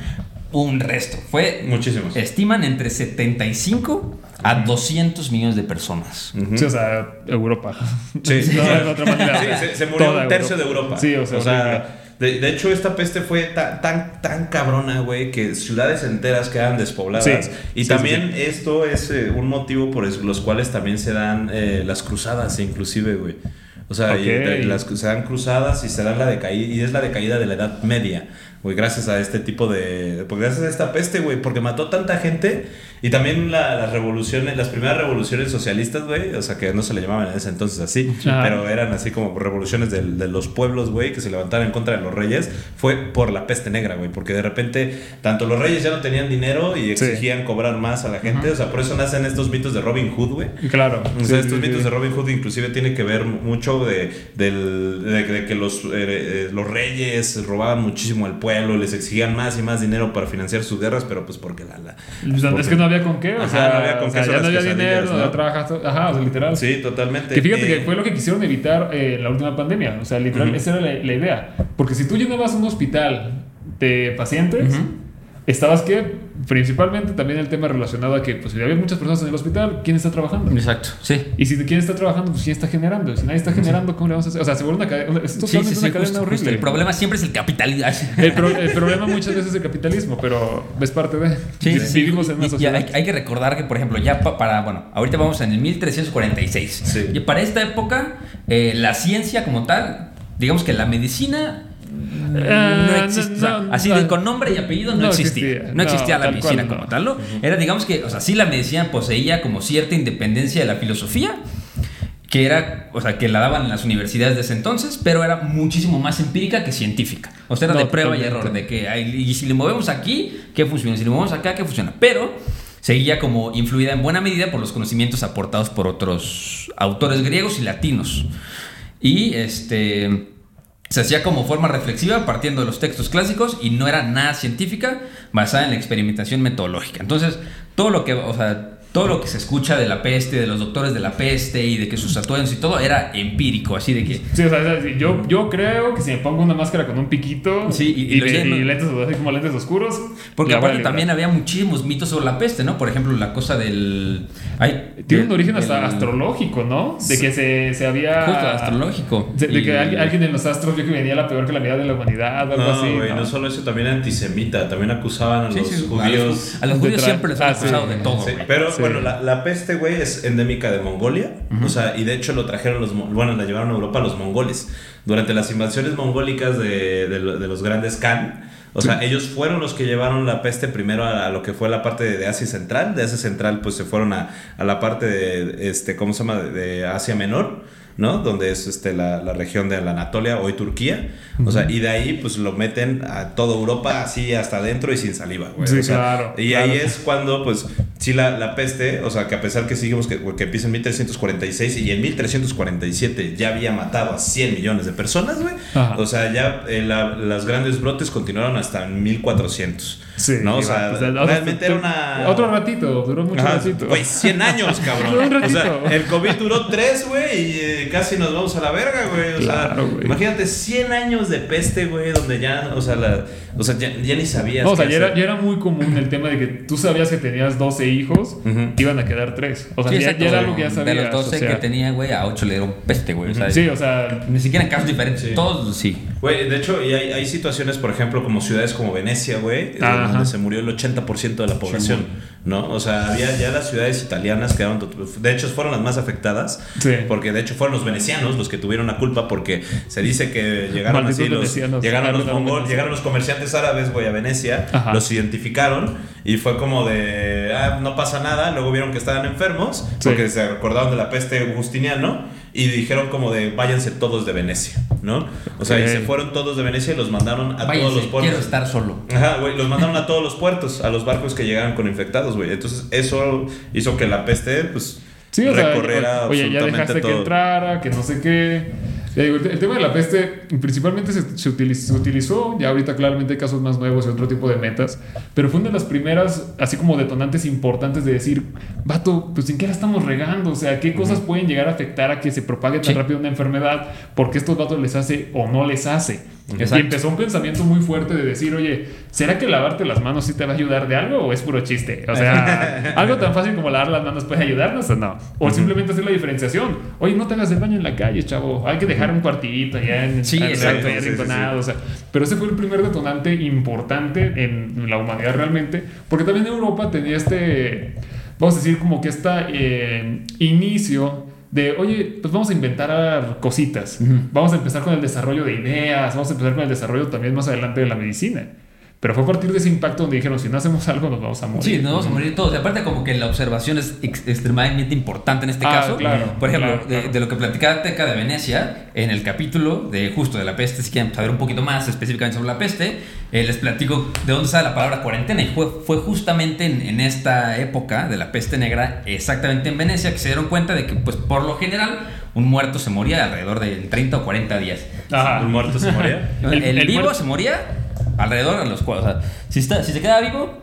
un resto. Fue. Muchísimos. Estiman entre 75 a 200 millones de personas. Sí, o sea, Europa. Sí, No, de otra manera. Sí, se, se murió Toda un tercio de Europa. Sí, o sea, horrible. De, de hecho, esta peste fue ta- tan, tan cabrona, güey, que ciudades enteras quedan despobladas. Sí, y sí, también esto es eh, un motivo por los cuales también se dan eh, las cruzadas, inclusive, güey. O sea, y Ok. de- las, se dan cruzadas y se dan la decaída, y es la decaída de la Edad Media, güey, gracias a este tipo de... Porque gracias a esta peste, güey, porque mató tanta gente y también la- las revoluciones, las primeras revoluciones socialistas, güey, o sea, que no se le llamaban en ese entonces así, pero eran así como revoluciones del- de, los pueblos, güey, que se levantaron en contra de los reyes, fue por la peste negra, güey, porque de repente tanto los reyes ya no tenían dinero y Sí. exigían cobrar más a la gente, o sea, por eso nacen estos mitos de Robin Hood, güey. Claro. O sea, sí, estos sí. mitos de Robin Hood inclusive tienen que ver mucho de, del- de- de que los, eh, eh, los reyes robaban muchísimo al pueblo, les exigían más y más dinero para financiar sus guerras, pero pues porque la... la O sea, porque- es que no había con qué, o Ajá, sea, no había con o sea, qué, son ya no había dinero, no ¿no? trabajo, ajá, o sea, literal. Sí, totalmente. Que fíjate Eh, que fue lo que quisieron evitar eh, en la última pandemia. O sea, literal, Ujú. esa era la, la idea. Porque si tú llenabas un hospital de pacientes, estabas que, principalmente también el tema relacionado a que, pues, si había muchas personas en el hospital, ¿quién está trabajando? Exacto, sí. Y si quién está trabajando, pues quién está generando. Si nadie está generando, ¿cómo le vamos a hacer? O sea, se vuelve una cadena. Es Sí, sí, sí, una cadena justo, horrible. justo. El problema siempre es el capitalismo. El, pro- el problema muchas veces es el capitalismo, pero es parte de. Vivimos en una sociedad. hay, hay que recordar que, por ejemplo, ya pa- para, bueno, ahorita vamos en el 1346. Sí. Y para esta época, eh, la ciencia como tal, digamos que la medicina no Eh, no, no, así de con nombre y apellido no, existía. existía. No existía la medicina cual, como tal, ¿no? Era, digamos que, o sea, sí la medicina poseía como cierta independencia de la filosofía, que era, o sea, que la daban en las universidades de ese entonces, pero era muchísimo más empírica que científica. O sea, era No, de prueba y error, de que, y si le movemos aquí, ¿qué funciona? Si le movemos acá, ¿qué funciona? Pero seguía como influida en buena medida por los conocimientos aportados por otros autores griegos y latinos. Y este se hacía como forma reflexiva partiendo de los textos clásicos y no era nada científica basada en la experimentación metodológica. Entonces, todo lo que, o sea, todo lo que se escucha de la peste, de los doctores de la peste y de que sus atuendos y todo era empírico, así de que Sí, o sea, yo, yo creo que si me pongo una máscara con un piquito Sí, y- lentes así como lentes oscuros. porque aparte también había muchísimos mitos sobre la peste, ¿no? Por ejemplo, la cosa del ay, Tiene del- un origen hasta del- astrológico, ¿no? De que se, se había. Justo astrológico. De, de Y- que alguien, alguien en los astros vio que venía la peor calamidad de la humanidad o algo No, así. güey, ¿no? no solo eso, también antisemita, también acusaban a Sí, los sí, a los, judíos. a los judíos siempre les han Ah, sí. acusado de todo. Pero Sí. bueno, la, la peste, güey, es endémica de Mongolia. O sea, y de hecho lo trajeron los. Bueno, la llevaron a Europa los mongoles. Durante las invasiones mongólicas de, de lo- de los grandes Khan. O sea, ellos fueron los que llevaron la peste primero a, lo que fue la parte de, Asia Central. De Asia Central, pues se fueron a, a la parte de, este, ¿cómo se llama? De Asia Menor. ¿No? Donde es este, la, la región de la Anatolia, hoy Turquía. O sea, y de ahí pues lo meten a toda Europa así hasta adentro y sin saliva, güey. Sí, O sea, claro, Y claro. ahí es cuando pues sí la, la peste, o sea, que a pesar que seguimos que, que empieza en 1346 y en 1347 ya había matado a 100 millones de personas, güey. O sea, ya eh, la- las grandes brotes continuaron hasta en 1400. Sí, ¿no? O sea, pues, otro- realmente era una... Otro ratito, duró mucho Ajá, ratito. Güey, 100 años, cabrón. O sea, el COVID duró 3, güey, y eh, casi nos vamos a la verga, güey. O Claro, sea, güey. imagínate 100 años de peste, güey, donde ya, o sea, la, o sea ya, ya ni sabías. No, o sea, ya era, hacer. ya era muy común el tema de que tú sabías que tenías 12 hijos, Ujú. iban a quedar 3. O sea, Sí, ya, exacto, ya era algo que ya De sabías. los 12 o sea, que tenía, güey, a 8 le dieron peste, güey. O sea, Sí, o sea, ni siquiera en casos diferentes. Sí. Todos, sí. Güey, de hecho, y hay, hay situaciones, por ejemplo, como ciudades como Venecia, güey, Ajá. donde se murió el 80% de la población, ¿no? O sea, había ya las ciudades italianas quedaron, de hecho, fueron las más afectadas, Sí. porque de hecho fueron los venecianos los que tuvieron la culpa, porque se dice que llegaron Malditos así los, venecianos. llegaron los Ah, mongol- venecianos. llegaron los comerciantes árabes, güey, a Venecia, Ajá. los identificaron y fue como de, ah, no pasa nada, luego vieron que estaban enfermos, Sí. porque se acordaron de la peste Justiniano y dijeron como de, váyanse todos de Venecia, ¿no? O sea, y se fueron todos de Venecia y los mandaron a Váyanse, todos los puertos. quiero estar solo. Ajá, güey, los mandaron a todos los puertos, a los barcos que llegaban con infectados, güey. Entonces, eso hizo que la peste, pues, Sí, o sea, recorriera oye, ya dejaste que todo. entrara, que no sé qué. Ya digo, el, tema de la peste principalmente se, se utiliz- se utilizó, ya ahorita claramente hay casos más nuevos y otro tipo de metas, pero fue una de las primeras, así como detonantes importantes de decir, vato, pues en qué la estamos regando, o sea, qué cosas pueden llegar a afectar a que se propague tan Sí. rápido una enfermedad, porque estos vatos les hace o no les hace. Y empezó un pensamiento muy fuerte de decir, oye, ¿será que lavarte las manos sí te va a ayudar de algo o es puro chiste? O sea, algo tan fácil como lavar las manos puede ayudarnos o no. O simplemente hacer la diferenciación. Oye, no te hagas el baño en la calle, chavo. Hay que dejar un cuartito allá en Sí, exacto, allá sí, sí, arrinconado, o sea, pero ese fue el primer detonante importante en la humanidad realmente, porque también Europa tenía este, vamos a decir, como que este eh, inicio de, oye, pues vamos a inventar cositas, vamos a empezar con el desarrollo de ideas, vamos a empezar con el desarrollo también más adelante de la medicina. Pero fue a partir de ese impacto donde dijeron, si no hacemos algo nos vamos a morir. Sí, nos vamos a morir todos. Y aparte como que la observación es ex- extremadamente importante en este Ah, caso. claro, Por ejemplo, claro, de, claro. de lo que platicaba Teca de Venecia, en el capítulo de justo de la peste, si quieren saber un poquito más específicamente sobre la peste, eh, les platico de dónde sale la palabra cuarentena. Y fue, fue justamente en, en esta época de la peste negra, exactamente en Venecia, que se dieron cuenta de que pues por lo general un muerto se moría alrededor de 30 o 40 días. Ajá. ¿Un muerto se moría? El, El- el vivo muerto- se moría alrededor de los cuatro. O sea, si, está, si se quedaba vivo,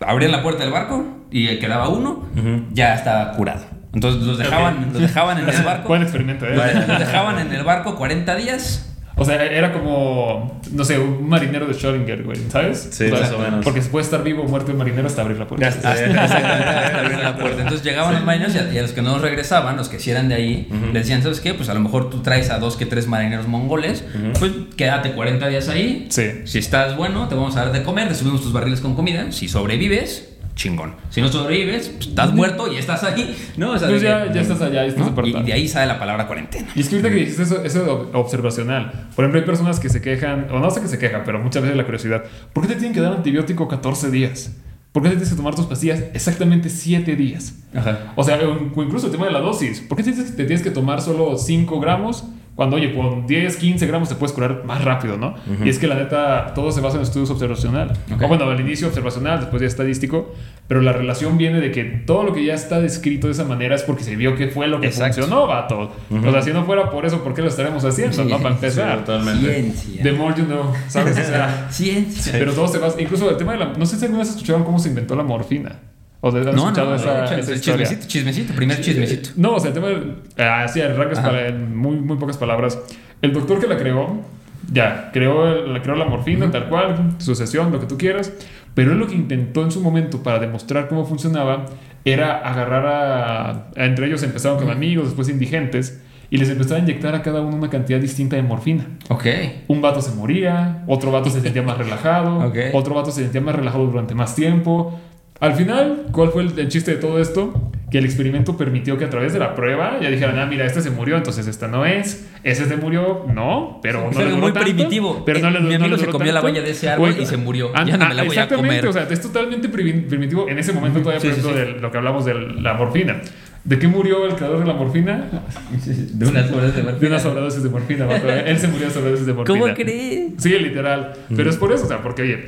abrían la puerta del barco y quedaba uno, ya estaba curado. Entonces los dejaban, los dejaban en el barco. Buen experimento, ¿eh? Los dejaban en el barco 40 días. O sea, era como, no sé, un marinero de Schrödinger, güey, ¿sabes? Sí, más o menos. Porque se puede estar vivo o muerto el marinero hasta abrir la puerta. Hasta- abrir la puerta. Entonces llegaban los marineros y a, y a los que no regresaban, los que sí eran de ahí, les decían, ¿sabes qué? Pues a lo mejor tú traes a dos que tres marineros mongoles, pues quédate 40 días ahí. Sí. Si estás bueno, te vamos a dar de comer, te subimos tus barriles con comida. Si sobrevives, chingón. Si no sobrevives, pues, estás muerto y estás ahí. No, o sea, Pues ya, que- ya estás allá, ya estás ¿no? apartado. Y de ahí sale la palabra cuarentena. Y es que ahorita que dijiste eso, eso observacional. Por ejemplo, hay personas que se quejan, o no sé que se quejan, pero muchas veces la curiosidad. ¿Por qué te tienen que dar antibiótico 14 días? ¿Por qué te tienes que tomar tus pastillas exactamente 7 días? Ajá. O sea, incluso el tema de la dosis. ¿Por qué te tienes que tomar solo 5 gramos? Cuando, oye, con 10, 15 gramos te puedes curar más rápido, ¿no? Y es que la neta, todo se basa en estudios observacional. Ok. O bueno, al inicio observacional, después ya estadístico. Pero la relación viene de que todo lo que ya está descrito de esa manera es porque se vio que fue lo que Exacto. funcionó, vato. O sea, si no fuera por eso, ¿por qué lo estaremos haciendo? Sí, ¿no? Para Sí, empezar. totalmente. Ciencia. The more you know, ¿sabes? O sea, Ciencia. pero todo se basa. Incluso el tema de la. No sé si alguna vez escucharon cómo se inventó la morfina. O de, han No, escuchado no, esa, esa, esa historia. chismecito, chismecito, primer chismecito. No, o sea, el tema del. ah, Ajá. para- en muy, muy pocas palabras. El doctor que la creó, ya, creó, la creó la morfina, tal cual, sucesión, lo que tú quieras. Pero él lo que intentó en su momento para demostrar cómo funcionaba era agarrar a. a- entre ellos empezaron con amigos, después indigentes, y les empezaba a inyectar a cada uno una cantidad distinta de morfina. Ok. Un vato se moría, otro vato se sentía más relajado, Ok. otro vato se sentía más relajado durante más tiempo. Al final, ¿cuál fue el, el chiste de todo esto? Que el experimento permitió que a través de la prueba ya dijeran, ah, mira, este se murió, entonces esta no es, ese se murió, no, pero Es no le algo muy tanto, primitivo. Pero no Eh, le, mi no amigo le se comió la tanto. valla de ese árbol y se murió. Ya no me la voy a exactamente, comer. o sea, es totalmente primi- primitivo. En ese momento todavía, Sí, por sí, ejemplo, sí. de lo que hablamos de la morfina. ¿De qué murió el creador de la morfina? De unas horas de De unas sobredosis de morfina. Él se murió de sobredosis de morfina. ¿Cómo crees? Sí, literal. Pero es por eso, o sea, porque, oye,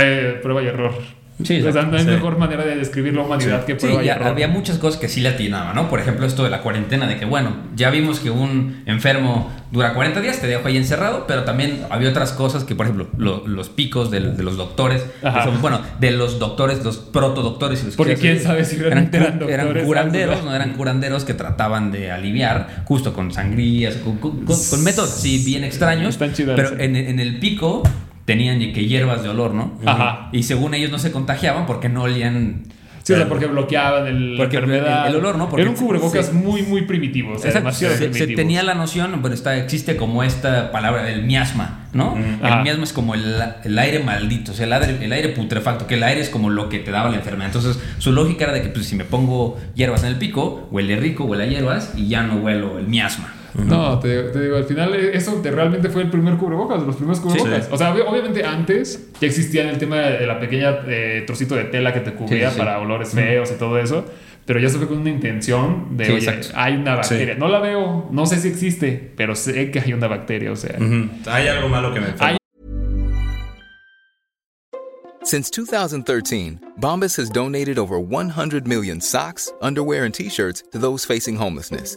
eh, prueba y error. Sí, sea, no hay sí. mejor manera de describir la humanidad que Sí, prueba y ya error. había muchas cosas que sí le atinaba, ¿no? Por ejemplo, esto de la cuarentena, de que, bueno, ya vimos que un enfermo dura 40 días, te dejo ahí encerrado, pero también había otras cosas que, por ejemplo, lo- los picos del- de, los doctores, que son, bueno, de los doctores, los protodoctores. si los Porque quién sabe si eran eran doctores, curanderos, no eran curanderos que trataban de aliviar, justo con sangrías, con, con- con- con métodos así bien extraños. Están chidas, pero sí. en, en el pico tenían que hierbas de olor, ¿no? Ajá. Y según ellos no se contagiaban porque no olían Sí, o sea, porque bloqueaban el, Porque la enfermedad. el- el olor, ¿no? Porque Era un cubrebocas muy, muy primitivo. O sea, demasiado se, se primitivo. tenía la noción, pero está, existe como esta palabra del miasma, ¿no? El miasma es como el, el aire maldito, o sea, el aire, el aire putrefacto, que el aire es como lo que te daba la enfermedad. Entonces, su lógica era de que pues, si me pongo hierbas en el pico, huele rico, huele a hierbas y ya no huelo el miasma. No, te, te digo, al final eh, eso te- realmente fue el primer cubrebocas, de los primeros cubrebocas. Sí. O sea, ob- obviamente antes ya existía el tema de la pequeña eh, trocito de tela que te cubría Sí, sí. para olores feos y todo eso, pero ya se fue con una intención de, Sí, oye, hay una bacteria. Sí. No la veo, no sé si existe, pero sé que hay una bacteria, o sea. Ujú. Hay algo malo que me enferma. Hay- Since 2013, Bombas has donated over 100 million socks, underwear, and t shirts to those facing homelessness.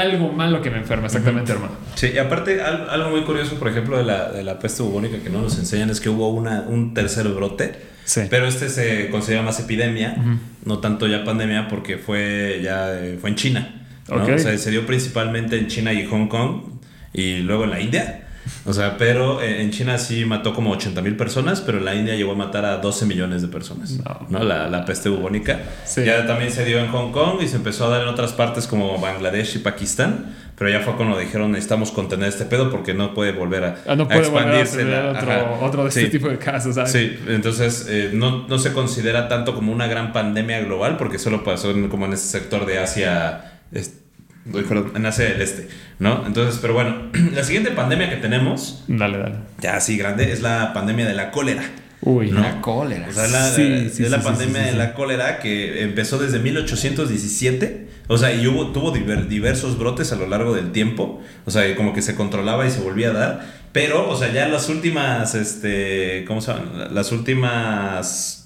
Algo malo que me enferma, exactamente, hermano. Sí, y aparte, al- algo muy curioso, por ejemplo, de la, de la peste bubónica que no nos enseñan es que hubo una, un tercer brote. Sí. Pero este se considera más epidemia, no tanto ya pandemia, porque fue ya eh, fue en China. ¿no? Ok. O sea, se dio principalmente en China y Hong Kong, y luego en la India. O sea, pero eh, en China sí mató como 80 mil personas, pero en la India llegó a matar a 12 millones de personas. No. ¿no? La, la peste bubónica. Sí. Ya también se dio en Hong Kong y se empezó a dar en otras partes como Bangladesh y Pakistán. Pero ya fue cuando dijeron necesitamos contener este pedo porque no puede volver a, Ah, no puede volver a expandirse. otro, otro de este Sí. tipo de casos, ¿sabes? Sí, entonces eh, no, no se considera tanto como una gran pandemia global porque solo pasó en- como en ese sector de Asia, es- Asia del Este, ¿no? Entonces, pero bueno, la siguiente pandemia que tenemos, Dale, dale. ya así grande, es la pandemia de la cólera. Uy. ¿no? La cólera. O sea, la, Sí, la- sí, es la sí, sí, pandemia sí, sí, de la cólera que empezó desde 1817. O sea, y hubo, tuvo diver- diversos brotes a lo largo del tiempo. O sea, como que se controlaba y se volvía a dar. Pero, o sea, ya las últimas, este, ¿cómo se llaman? Las últimas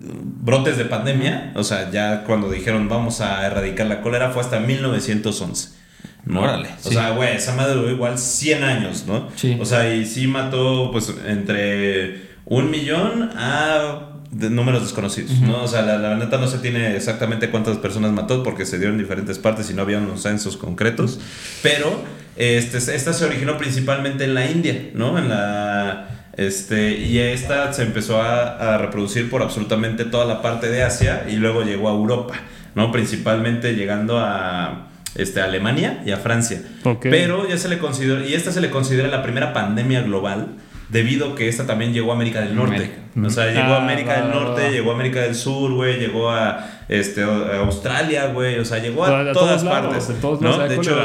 brotes de pandemia, o sea, ya cuando dijeron vamos a erradicar la cólera fue hasta 1911. ¿no? Órale, O sí. sea, güey, esa madre duró igual 100 años, ¿no? Sí. O sea, y sí mató, pues, entre un millón a de números desconocidos, ¿no? O sea, la, la neta no se tiene exactamente cuántas personas mató porque se dio en diferentes partes y no había unos censos concretos, pero este, esta se originó principalmente en la India, ¿no? En la... Este, y esta se empezó a, a reproducir por absolutamente toda la parte de Asia y luego llegó a Europa, ¿no? Principalmente llegando a este, a Alemania y a Francia. Pero ya se le considera, y esta se le considera la primera pandemia global, debido que esta también llegó a América del Norte. América. O sea, llegó Ah, a América va, del va, Norte, va. llegó a América del Sur, güey, llegó a, este, a Australia, güey, o sea, llegó A- a, a todas todos lados, partes. todos ¿no? lados hay De hecho,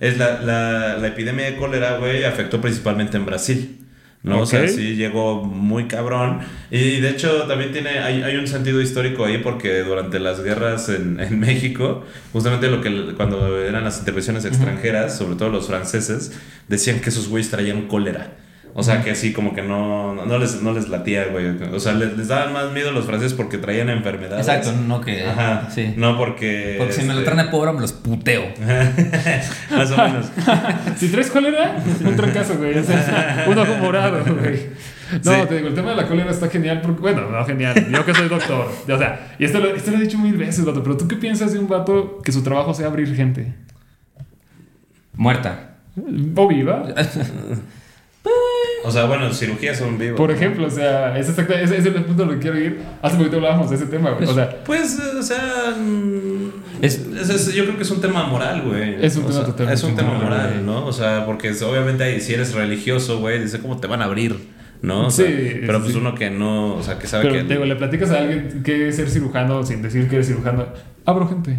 es la, la, la epidemia de cólera, güey, afectó principalmente en Brasil. ¿No? O sea, sí llegó muy cabrón. Y de hecho también tiene, hay, hay un sentido histórico ahí porque durante las guerras en, en México, justamente lo que cuando eran las intervenciones extranjeras, sobre todo los franceses, decían que esos güeyes traían cólera. O sea, que así como que no, no, les, no les latía, güey. O sea, les, les daban más miedo los franceses porque traían enfermedades. Exacto, no que. Ajá. Sí. No porque... Porque si me lo este, traen de pobre, me los puteo. más o menos. si traes cólera, un trancazo, güey. O sea, un ojo morado, güey. No, Sí. te digo, el tema de la cólera está genial porque, bueno, no genial. Yo que soy doctor. O sea, y esto lo, esto lo he dicho mil veces, vato. Pero tú qué piensas de un vato que su trabajo sea abrir gente? Muerta. O viva. O sea, bueno, cirugías son vivos. Por ejemplo, o sea, es exacto, ese, ese es el punto al que quiero ir. Hace poquito hablábamos de ese tema, güey. O sea, Pues, eh, o sea, mm, Es- es, es- yo creo que es un tema moral, güey. Es un O tema sea, totalmente Es un tema moral, moral, güey. ¿no? O sea, porque es- obviamente hay- si eres religioso, güey, dice cómo te van a abrir, ¿no? O Sí, sea, pero pues sí. uno que no, o sea, que sabe pero que... te digo, le platicas a alguien que es ser cirujano sin decir que eres cirujano. Abro gente.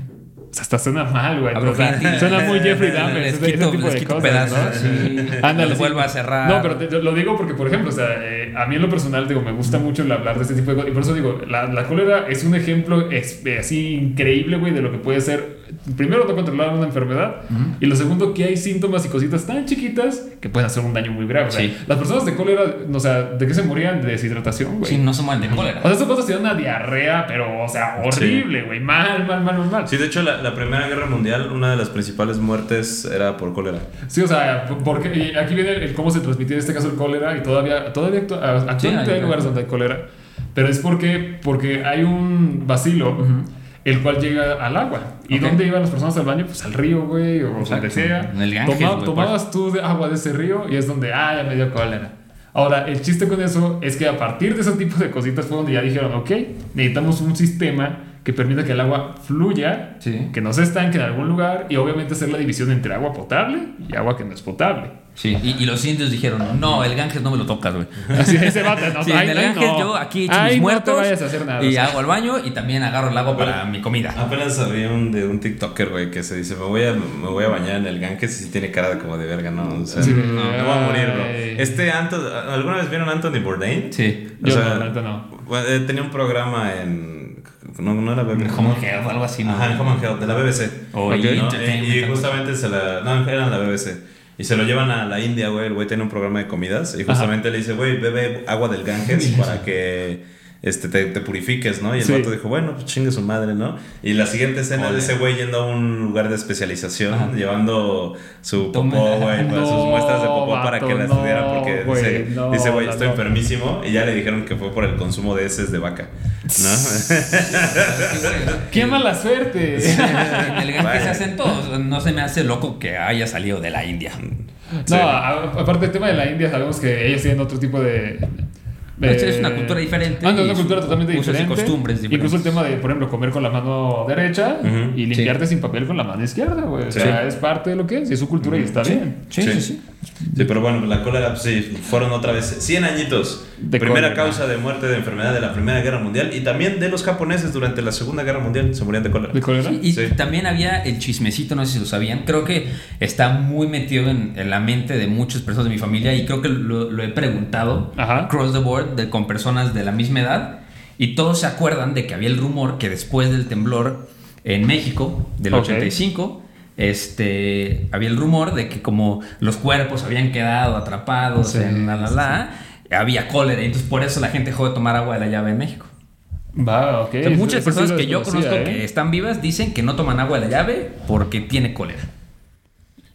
O sea, hasta suena mal, güey. O sea, suena muy Jeffrey Dahmer. Ese, quito- tipo de cosas, pedazos, ¿no? sí. Ándale, a cerrar. No, pero te- lo digo porque, por ejemplo, o sea, eh, a mí en lo personal, digo, me gusta mucho el hablar de este tipo de cosas. Y por eso digo, la, la cólera es un ejemplo ex- eh, así increíble, güey, de lo que puede ser. Primero, no controlar una enfermedad. Y lo segundo, que hay síntomas y cositas tan chiquitas que pueden hacer un daño muy grave. O sea, Sí. las personas de cólera, o sea, ¿de qué se morían? De deshidratación, güey. Sí, no se mueren de cólera. O sea, esas cosas tienen una diarrea, pero, o sea, horrible, güey. Mal, mal, mal, mal, mal. Sí, de hecho, la, la Primera Guerra Mundial, una de las principales muertes era por cólera. Sí, o sea, porque y aquí viene el cómo se transmitía en este caso el cólera y todavía, todavía actu- actualmente hay- hay lugares donde hay cólera, pero es porque, porque hay un vacilo el cual llega al agua. ¿Y Ok. dónde iban las personas al baño? Pues al río, güey, o Exacto. donde sea. En el Ganges, Toma- güey, tomabas tú de agua de ese río y es donde, ah, ya me dio cólera. Ahora, el chiste con eso es que a partir de ese tipo de cositas fue donde ya dijeron, ok, necesitamos un sistema que permita que el agua fluya, Sí. que no se estanque en algún lugar y obviamente hacer la división entre agua potable y agua que no es potable. Sí, y, y los indios dijeron, no, el Ganges no me lo tocas, güey. Así ese vato, no, Sí, ay, en el Ganges no. yo aquí echo Ay, mis no muertos. te vayas a hacer nada. Y o sea. hago al baño y también agarro el agua para mi comida. Apenas había un de un TikToker, güey, que se dice, me voy a, me voy a bañar en el Ganges y tiene cara de como de verga, ¿no? O sea, Sí, no, me voy a morir, bro. Este Anthony, ¿alguna vez vieron a Anthony Bourdain? Sí. O Yo sea, no, no. bueno, eh, tenía un programa en... No, no era BBC. Home and Health, algo así, ¿no? Ajá, en Home and Health, de la BBC. Y, justamente se la... No, era en la BBC. Y se lo llevan a la India, güey. El güey tiene un programa de comidas. Y justamente le dice, güey, bebe agua del Ganges para que este, te, te purifiques, ¿no? Y el Sí. vato dijo, bueno, pues chingue su madre, ¿no? Y la siguiente escena es de ese güey yendo a un lugar de especialización, Ajá. llevando su Toma- popó, güey, para sus muestras de popó para que la no, estudiaran. Porque güey, dice, no, dice, güey, estoy no. enfermísimo. Y ya le dijeron que fue por el consumo de heces de vaca, ¿no? ¡Qué mala suerte! El Vaya. se hacen todos. No se me hace loco que haya salido de la India. No, Sí. a- aparte del tema de la India, sabemos que ellos tienen otro tipo de. Es una cultura diferente Ah, no, es una cultura totalmente diferente. costumbres diferentes. Incluso el tema de, por ejemplo, comer con la mano derecha y limpiarte sin papel con la mano izquierda, güey. O Sí. sea, es parte de lo que es y es su cultura y está bien. Sí, sí, sí. Sí, pero bueno, la cólera, pues, sí, fueron otra vez 100 añitos. De Primera cólera. causa de muerte de enfermedad de la Primera Guerra Mundial y también de los japoneses durante la Segunda Guerra Mundial se morían de cólera. ¿De cólera? Y Sí. también había el chismecito, no sé si lo sabían. Creo que está muy metido en, en la mente de muchas personas de mi familia y creo que lo, lo he preguntado Ajá. across the board de, con personas de la misma edad. Y todos se acuerdan de que había el rumor que después del temblor en México del Ok. 85, este, había el rumor de que como los cuerpos habían quedado atrapados Sí, en la la sí, la, había cólera. Y entonces por eso la gente dejó de tomar agua de la llave en México. Va, ok. O sea, muchas sí personas que yo conozco ¿eh? que están vivas dicen que no toman agua de la llave porque tiene cólera.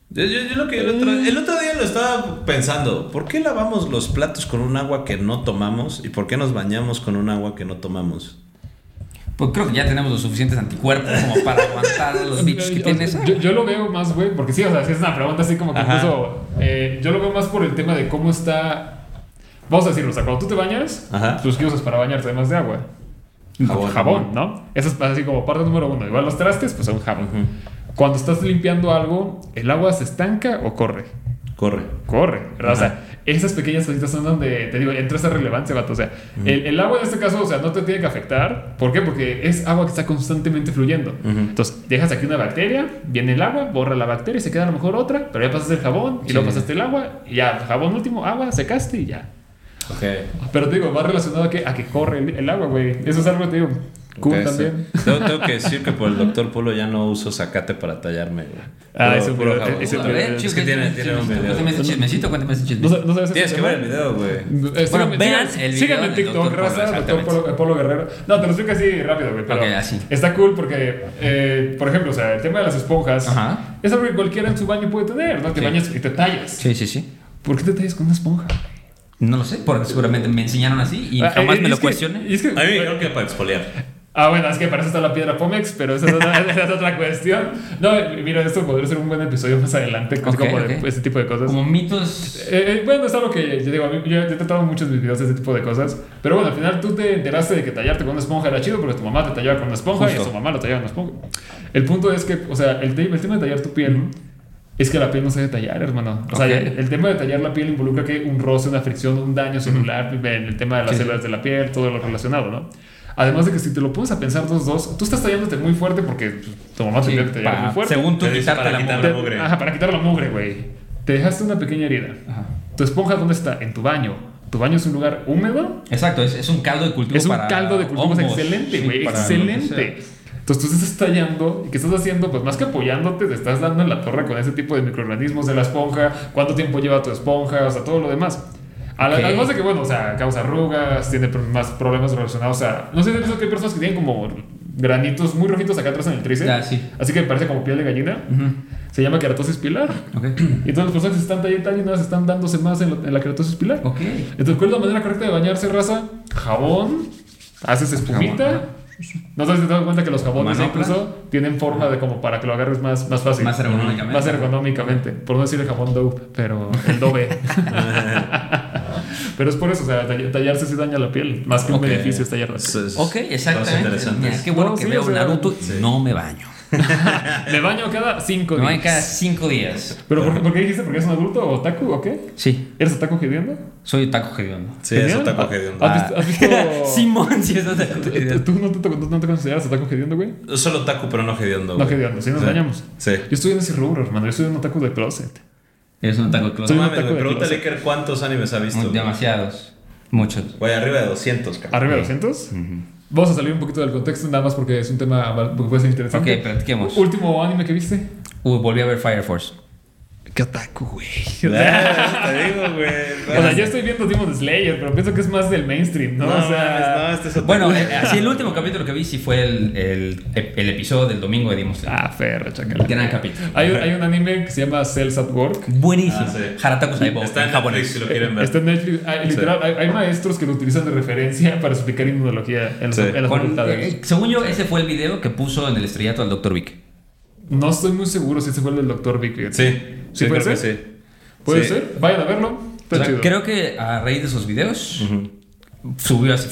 Yo, yo- yo lo que el otro, el otro día lo estaba pensando, ¿por qué lavamos los platos con un agua que no tomamos y por qué nos bañamos con un agua que no tomamos? Pues creo que ya tenemos los suficientes anticuerpos como para aguantar los bichos que tienes. Yo, yo lo veo más, güey, porque sí, o sea, sí es una pregunta así como que Ajá. incluso. eh, yo lo veo más por el tema de cómo está. Vamos a decirlo, o sea, cuando tú te bañas, Ajá. pues ¿qué usas para bañarte además de agua? Jabón. Jabón, ¿no? Eso es así como parte número uno. Igual los trastes, pues un jabón. Cuando estás limpiando algo, ¿el agua se estanca o corre? Corre. Corre, ¿verdad? O sea, esas pequeñas cositas son donde, te digo, entra esa relevancia, vato. O sea, el, el agua en este caso, o sea, no te tiene que afectar. ¿Por qué? Porque es agua que está constantemente fluyendo. Entonces, dejas aquí una bacteria, viene el agua, borra la bacteria, se queda a lo mejor otra, pero ya pasaste el jabón, y Sí. luego pasaste el agua, y ya, jabón último, agua, secaste y ya. Ok. Pero te digo, va relacionado a que, a que corre el, el agua, güey. Eso es algo que te digo, cool también. sí. Tengo, tengo que decir que por el doctor Polo ya no uso zacate para tallarme, güey. Ah, Puro- puro jabón. ese A video- ver, Es que tiene, un video. Cuéntame ese chismecito, cuéntame ese No, chismecito. no sabes ese Tienes que ver el video, güey. Eh, Bueno, vean el video síganme en TikTok, raza, doctor. Polo, Polo Guerrero. No, te lo explico así rápido, güey. Pero Ok, así. Está cool porque, eh, por ejemplo, o sea, el tema de las esponjas Ajá. es algo que cualquiera en su baño puede tener, ¿no? Te Sí. bañas y te tallas. Sí, sí, sí. ¿Por qué te tallas con una esponja? No lo sé, porque seguramente me enseñaron así y Ah, jamás eh, me lo es cuestioné. y es que- A mí me dijeron que para exfoliar. Ah, bueno, es que para eso está la piedra Pomex, pero esa es otra, esa es otra cuestión. No, mira, esto podría ser un buen episodio más adelante, así Ok, como de ok. este tipo de cosas. Como mitos. Eh, eh, bueno, es algo que yo digo, a mí- yo he tratado muchos de mis videos de este tipo de cosas. Pero bueno, al final tú te enteraste de que tallarte con una esponja era chido porque tu mamá te tallaba con una esponja y a Justo. su mamá lo tallaba con una esponja. El punto es que, o sea, el, el tema de tallar tu piel es que la piel no se debe tallar, hermano. O sea, Ok. el, el tema de tallar la piel involucra que un roce, una fricción, un daño celular, en el tema de las sí. células de la piel, todo lo relacionado, ¿no? Además de que si te lo pones a pensar dos, dos, tú estás tallándote muy fuerte porque pues, tu mamá te Sí, que te pa- muy fuerte. según tú, Te dice quitarte para la quitar mugre. la mugre. Ajá, para quitar la mugre, güey. Te dejaste una pequeña herida. Ajá. ¿Tu esponja dónde está? En tu baño. ¿Tu baño es un lugar húmedo? Exacto, es, es un caldo de cultivo Es un para caldo de cultivos hongos. excelente, Sí, güey. que excelente. Entonces tú te estás tallando y ¿qué estás haciendo? Pues más que apoyándote, te estás dando en la torre con ese tipo de microorganismos de la esponja, cuánto tiempo lleva tu esponja, o sea, todo lo demás. A la- Ok. Además de que, bueno, o sea, causa arrugas, tiene más problemas relacionados a... No sé si que hay personas que tienen como granitos muy rojitos acá atrás en el tríceps. Ah, sí. Así que parece como piel de gallina. Se llama keratosis pilar. Ok. Y todas las personas que se están tallando, se están dándose más en, la- en la keratosis pilar. Ok. Entonces, ¿cuál es la manera correcta de bañarse, raza? Jabón, haces espumita. No sé si te das cuenta que los jabones Manopla. incluso tienen forma de como para que lo agarres más, más fácil. Más ergonómicamente. Más ergonómicamente. Por no decir el jabón dope, pero el dobe. pero es por eso, o sea, tall- tallarse sí daña la piel. Más que un Ok. beneficio es tallar la piel. Es- es- Ok, exactamente. Mira, qué bueno No, que sí, veo o sea, Naruto y sí. no me baño. Me baño cada cinco Me baño días. cada cinco días. ¿Pero por, qué- por qué dijiste? ¿Porque es un adulto o otaku o qué? Sí, ¿Eres otaku hediondo? soy taco hediondo. Sí, eso ¿Hediondo? está cogiendo. ¿Has visto? ¿Has visto Simón, sí, eso es taco ¿Tú, hediondo. tú no, te, no te consideras otaku hediondo, güey? Solo taco, pero no hediondo. No hediondo, sí nos Sí. bañamos. Sí. Yo estoy en ese rubro, hermano. Yo soy un otaku de closet. Es un No closet. Un mames, otaku güey. Pregúntale. Iker, cuántos animes ha visto. Demasiados. Muchos. Güey, arriba de 200, cabrón. ¿Arriba de 200? Vamos a salir un poquito del contexto, nada más porque es un tema que puede ser interesante. Ok, platiquemos. Último anime que viste. Uh, volví a ver Fire Force. Qué otaku, güey. O sea, Ah, te digo, güey. o sea, yo estoy viendo Demon Slayer, pero pienso que es más del mainstream, ¿no? No, o sea, no, este es otro. Bueno, eh, así el último capítulo que vi sí fue el, el, el episodio del domingo de Demon Slayer. Ah, ferro, chacal. Gran capítulo. Hay, un- hay un anime que se llama Cells at Work. Buenísimo. Ah, sí. Harataku Saibo Está en japonés. si lo quieren ver. Está en Netflix. Hay, literal, hay, hay maestros que lo utilizan de referencia para explicar inmunología en, Sí. en las Con- facultades. eh, según yo, ese fue el video que puso en el estrellato al Dr. Vic. No estoy muy seguro si ese fue el del Dr. Vic. Sí, ¿Sí sí, puede creo ser? que sí. Puede Sí. ser. Vayan a verlo. Está O sea, chido. creo que a raíz de esos videos subió así.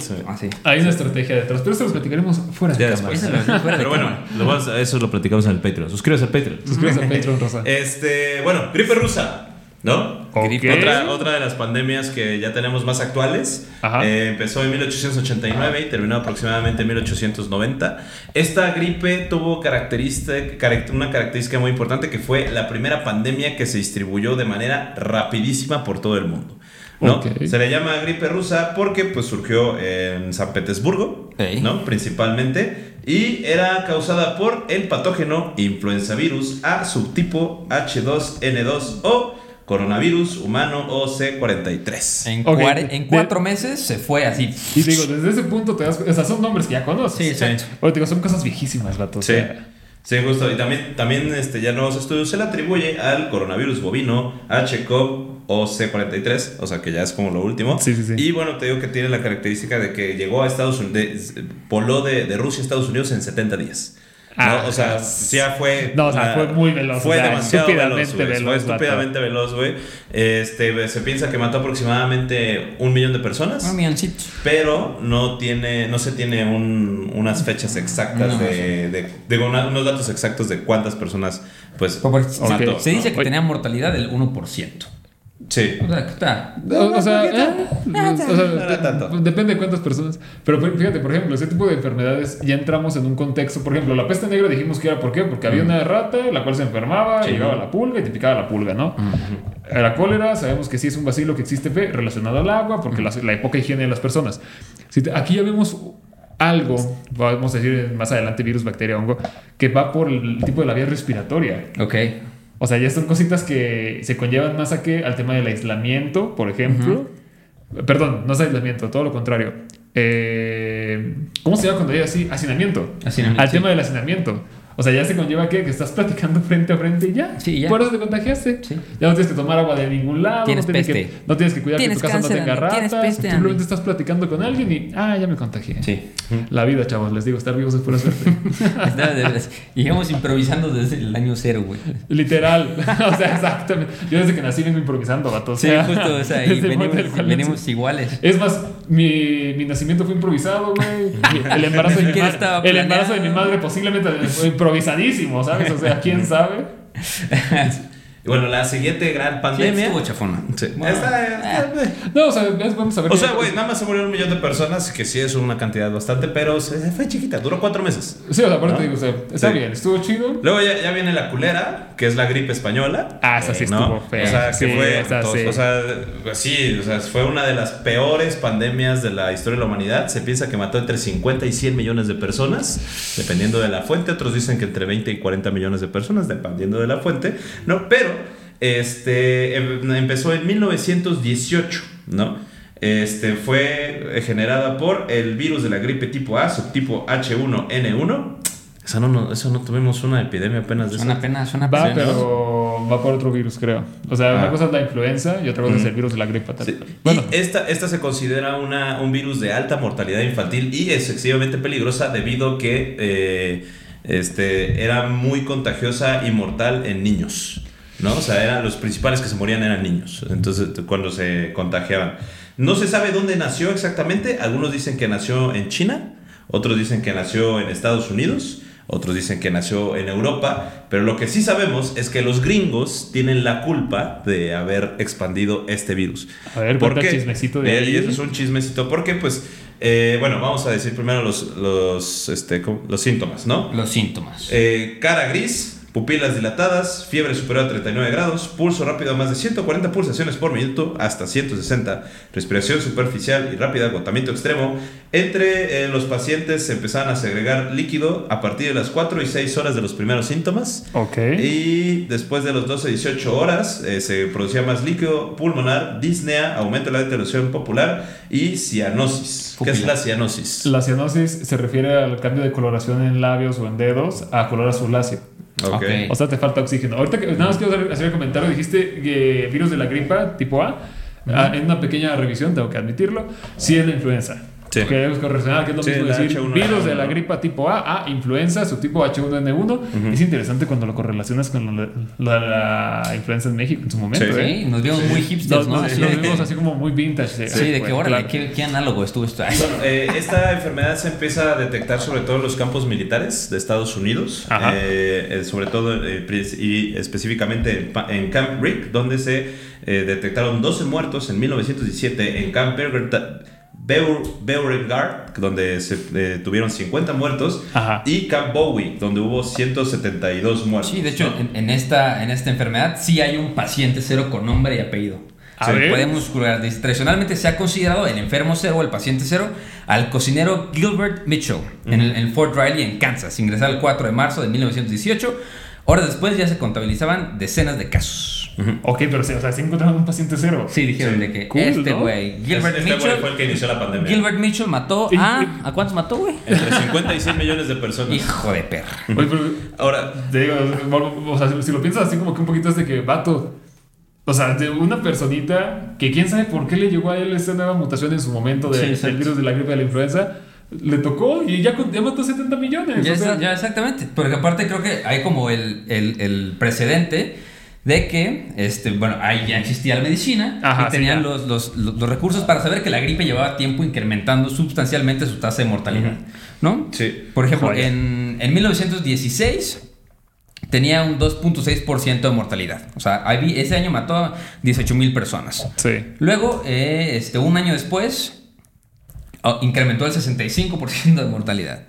Sí. así. Hay una estrategia detrás, pero eso los platicaremos fuera de Ya cámara. lo- de Pero bueno, lo eso lo platicamos en el Patreon. Suscríbase al Patreon. Suscríbase a Patreon, Rosa. Este, bueno, gripe rusa, ¿no? Ok. Otra, otra de las pandemias que ya tenemos más actuales. Eh, empezó en 1889 y terminó aproximadamente en 1890. Esta gripe tuvo característica, caract- una característica muy importante que fue la primera pandemia que se distribuyó de manera rapidísima por todo el mundo. ¿no? Ok. Se le llama gripe rusa porque pues, surgió en San Petersburgo, Ey. ¿no? principalmente, y era causada por el patógeno influenza virus A subtipo H2N2 o coronavirus humano OC43. En, cuatro meses se fue así. Y digo, desde ese punto te das O sea, son nombres que ya conoces. Sí. Oye, te digo, son cosas viejísimas, vato. o Sí. sea, Sí, justo. Y también, también este, ya nuevos estudios se le atribuye al coronavirus bovino HCOV OC43, o sea que ya es como lo último. Sí, sí, sí. Y bueno, te digo que tiene la característica de que llegó a Estados Unidos, voló de, de Rusia a Estados Unidos en 70 días. ¿No? Ah, o sea, sí. ya fue. No, o sea, fue muy veloz, Fue o sea, demasiado estúpidamente veloz. güey, veloz, Fue vato. estúpidamente veloz, güey. Este, se piensa que mató aproximadamente un millón de personas. Un milloncito. Pero no tiene, no se tiene un- unas fechas exactas No, de, de- de una- unos datos exactos de cuántas personas pues mató. Se dice ¿no? que tenía mortalidad del 1%. Sí. O sea, está. O, sea, eh, o sea, No era tanto. de- depende de cuántas personas. Pero fí- fíjate, por ejemplo, ese tipo de enfermedades ya entramos en un contexto. Por ejemplo, la peste negra dijimos que era por qué, porque había una rata la cual se enfermaba, Sí. llegaba la pulga y te picaba la pulga, ¿no? La cólera, sabemos que sí es un vacilo que existe relacionado al agua, porque la, la poca higiene de las personas. Si te- aquí ya vemos algo, vamos a decir más adelante virus, bacteria, hongo, que va por el tipo de la vía respiratoria. Ok. O sea, ya son cositas que se conllevan más a que al tema del aislamiento, por ejemplo. Perdón, no es aislamiento, todo lo contrario. Eh, ¿Cómo se llama cuando hay así? Hacinamiento. Hacinamiento, Al sí. tema del hacinamiento. O sea, ya se conlleva que, que estás platicando frente a frente y ya. Sí, ya. Por eso te contagiaste. Sí. Ya no tienes que tomar agua de ningún lado. Tienes no, tienes peste. que, no tienes que cuidar que tu casa cáncer, no tenga ratas. peste, Simplemente estás platicando con alguien y, ah, ya me contagié. Sí. La vida, chavos, les digo, estar vivos es pura suerte. Está de veras. Llegamos improvisando desde el año cero, güey. Literal. o sea, exactamente. Yo desde que nací vengo improvisando, vato. O Sí, justo, o sea, y venimos, iguales. Es más, mi, mi nacimiento fue improvisado, güey. El embarazo, de mi, siquiera ma- estaba el embarazo de mi madre posiblemente fue improvisadísimo, ¿sabes? O sea, ¿quién sabe? Y bueno, la siguiente gran Sí, pandemia. estuvo chafona. Sí. Bueno, Esta- eh. No, o sea, vamos a ver. o sea, güey, nada más se murieron un millón de personas, que sí es una cantidad bastante, pero se- fue chiquita, duró cuatro meses. Sí, o sea, aparte ¿No? digo, o sea, está Sí. bien, estuvo chido. Luego ya, ya viene la culera, que es la gripe española. Ah, esa sí ¿no? estuvo fea. O sea, que Sí, fue. esa sí. O sea, sí, o sea, fue una de las peores pandemias de la historia de la humanidad. Se piensa que mató entre 50 y 100 millones de personas, dependiendo de la fuente. Otros dicen que entre 20 y 40 millones de personas, dependiendo de la fuente. ¿no? Pero este, em- empezó en 1918, ¿no? Este, fue generada por el virus de la gripe tipo A, subtipo H1N1. Eso no, no- eso no tuvimos una epidemia apenas de eso. Son apenas, son Va, pero va por otro virus, creo. O sea, una Ah. cosa es la influenza y otra cosa es el virus de la gripe. Sí. Bueno, Y esta, esta se considera una, un virus de alta mortalidad infantil y es excesivamente peligrosa debido que eh, este, era muy contagiosa y mortal en niños. ¿No? O sea, eran, los principales que se morían eran niños. Entonces, cuando se contagiaban. No se sabe dónde nació exactamente. Algunos dicen que nació en China, otros dicen que nació en Estados Unidos. Otros dicen que nació en Europa, pero lo que sí sabemos es que los gringos tienen la culpa de haber expandido este virus. A ver, ¿Por cuenta qué? el chismecito de Eh, ahí. Y eso es un chismecito, porque pues, eh, bueno, vamos a decir primero los, los, este, los síntomas, ¿no? Los síntomas. Eh, cara gris, pupilas dilatadas, fiebre superior a 39 grados, pulso rápido a más de 140 pulsaciones por minuto hasta 160, respiración superficial y rápida, agotamiento extremo. Entre eh, los pacientes se empezaban a segregar líquido a partir de las 4 y 6 horas de los primeros síntomas. Ok. Y después de los 12 18 horas eh, se producía más líquido pulmonar, disnea, aumento de la tensión popular y cianosis. ¿Qué es Pupila. la cianosis? La cianosis se refiere al cambio de coloración en labios o en dedos a color azuláceo. O sea, te falta oxígeno. Ahorita que nada más quiero hacer- el comentario, dijiste que virus de la gripa tipo A. Ah, en una pequeña revisión, tengo que admitirlo, sí es la influenza. Sí. Que es correlacionar, que es lo Sí, mismo decir H1N1, virus de la gripa tipo A, A, influenza, subtipo H1N1. Es interesante cuando lo correlacionas con la, la- la influenza en México en su momento. Sí. ¿eh? Sí, nos vimos muy hipsters, Nos, ¿no? nos- vimos así como muy vintage. Sí, de que, Bueno, órale, claro. qué, qué análogo estuvo esto. Bueno, eh, esta enfermedad se empieza a detectar sobre todo en los campos militares de Estados Unidos, Ajá. eh, eh, sobre todo eh, y específicamente en, Camp Rick, donde se eh, detectaron 12 muertos en 1917, en Camp Beauregard, Beur- Beauregard, donde se eh, tuvieron 50 muertos, Ajá. y Camp Bowie, donde hubo 172 muertos. Sí, de hecho, ¿no? en, en esta, en esta enfermedad sí hay un paciente cero con nombre y apellido. A Se ver. podemos jurar, dice, tradicionalmente se ha considerado el enfermo cero o el paciente cero al cocinero Gilbert Mitchell en, el, en Fort Riley, en Kansas, ingresar el 4 de marzo de 1918. Horas después ya se contabilizaban decenas de casos. Ok, pero sí, o sea, se encontraron un paciente cero. Sí, dijeron Sí. de que Cool, este ¿no? güey, Gilbert este güey Mitchell, fue el que inició la pandemia. Gilbert Mitchell mató a... ¿A cuántos mató, güey? Entre 50 y 100 millones de personas. Hijo de perra. Oye, pero Ahora, Te digo, o sea, si lo piensas así como que un poquito es de que, vato, o sea, de una personita que quién sabe por qué le llegó a él esta nueva mutación en su momento de- Sí, del virus de la gripe de la influenza, le tocó y ya, ya mató 70 millones. Ya, o sea, ya, exactamente. Porque aparte creo que hay como el, el- el precedente de que, este, bueno, ahí ya existía la medicina Ajá, y tenían sí, los, los- los- recursos para saber que la gripe llevaba tiempo incrementando sustancialmente su tasa de mortalidad, ¿no? Sí. Por ejemplo, en, en 1916 tenía un 2.6% de mortalidad. O sea, ese año mató a 18 mil personas. Sí. Luego, eh, este, un año después, oh, incrementó el 65% de mortalidad.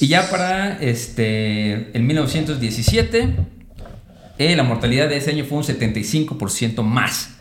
Y ya para este, en 1917, eh, la mortalidad de ese año fue un 75% más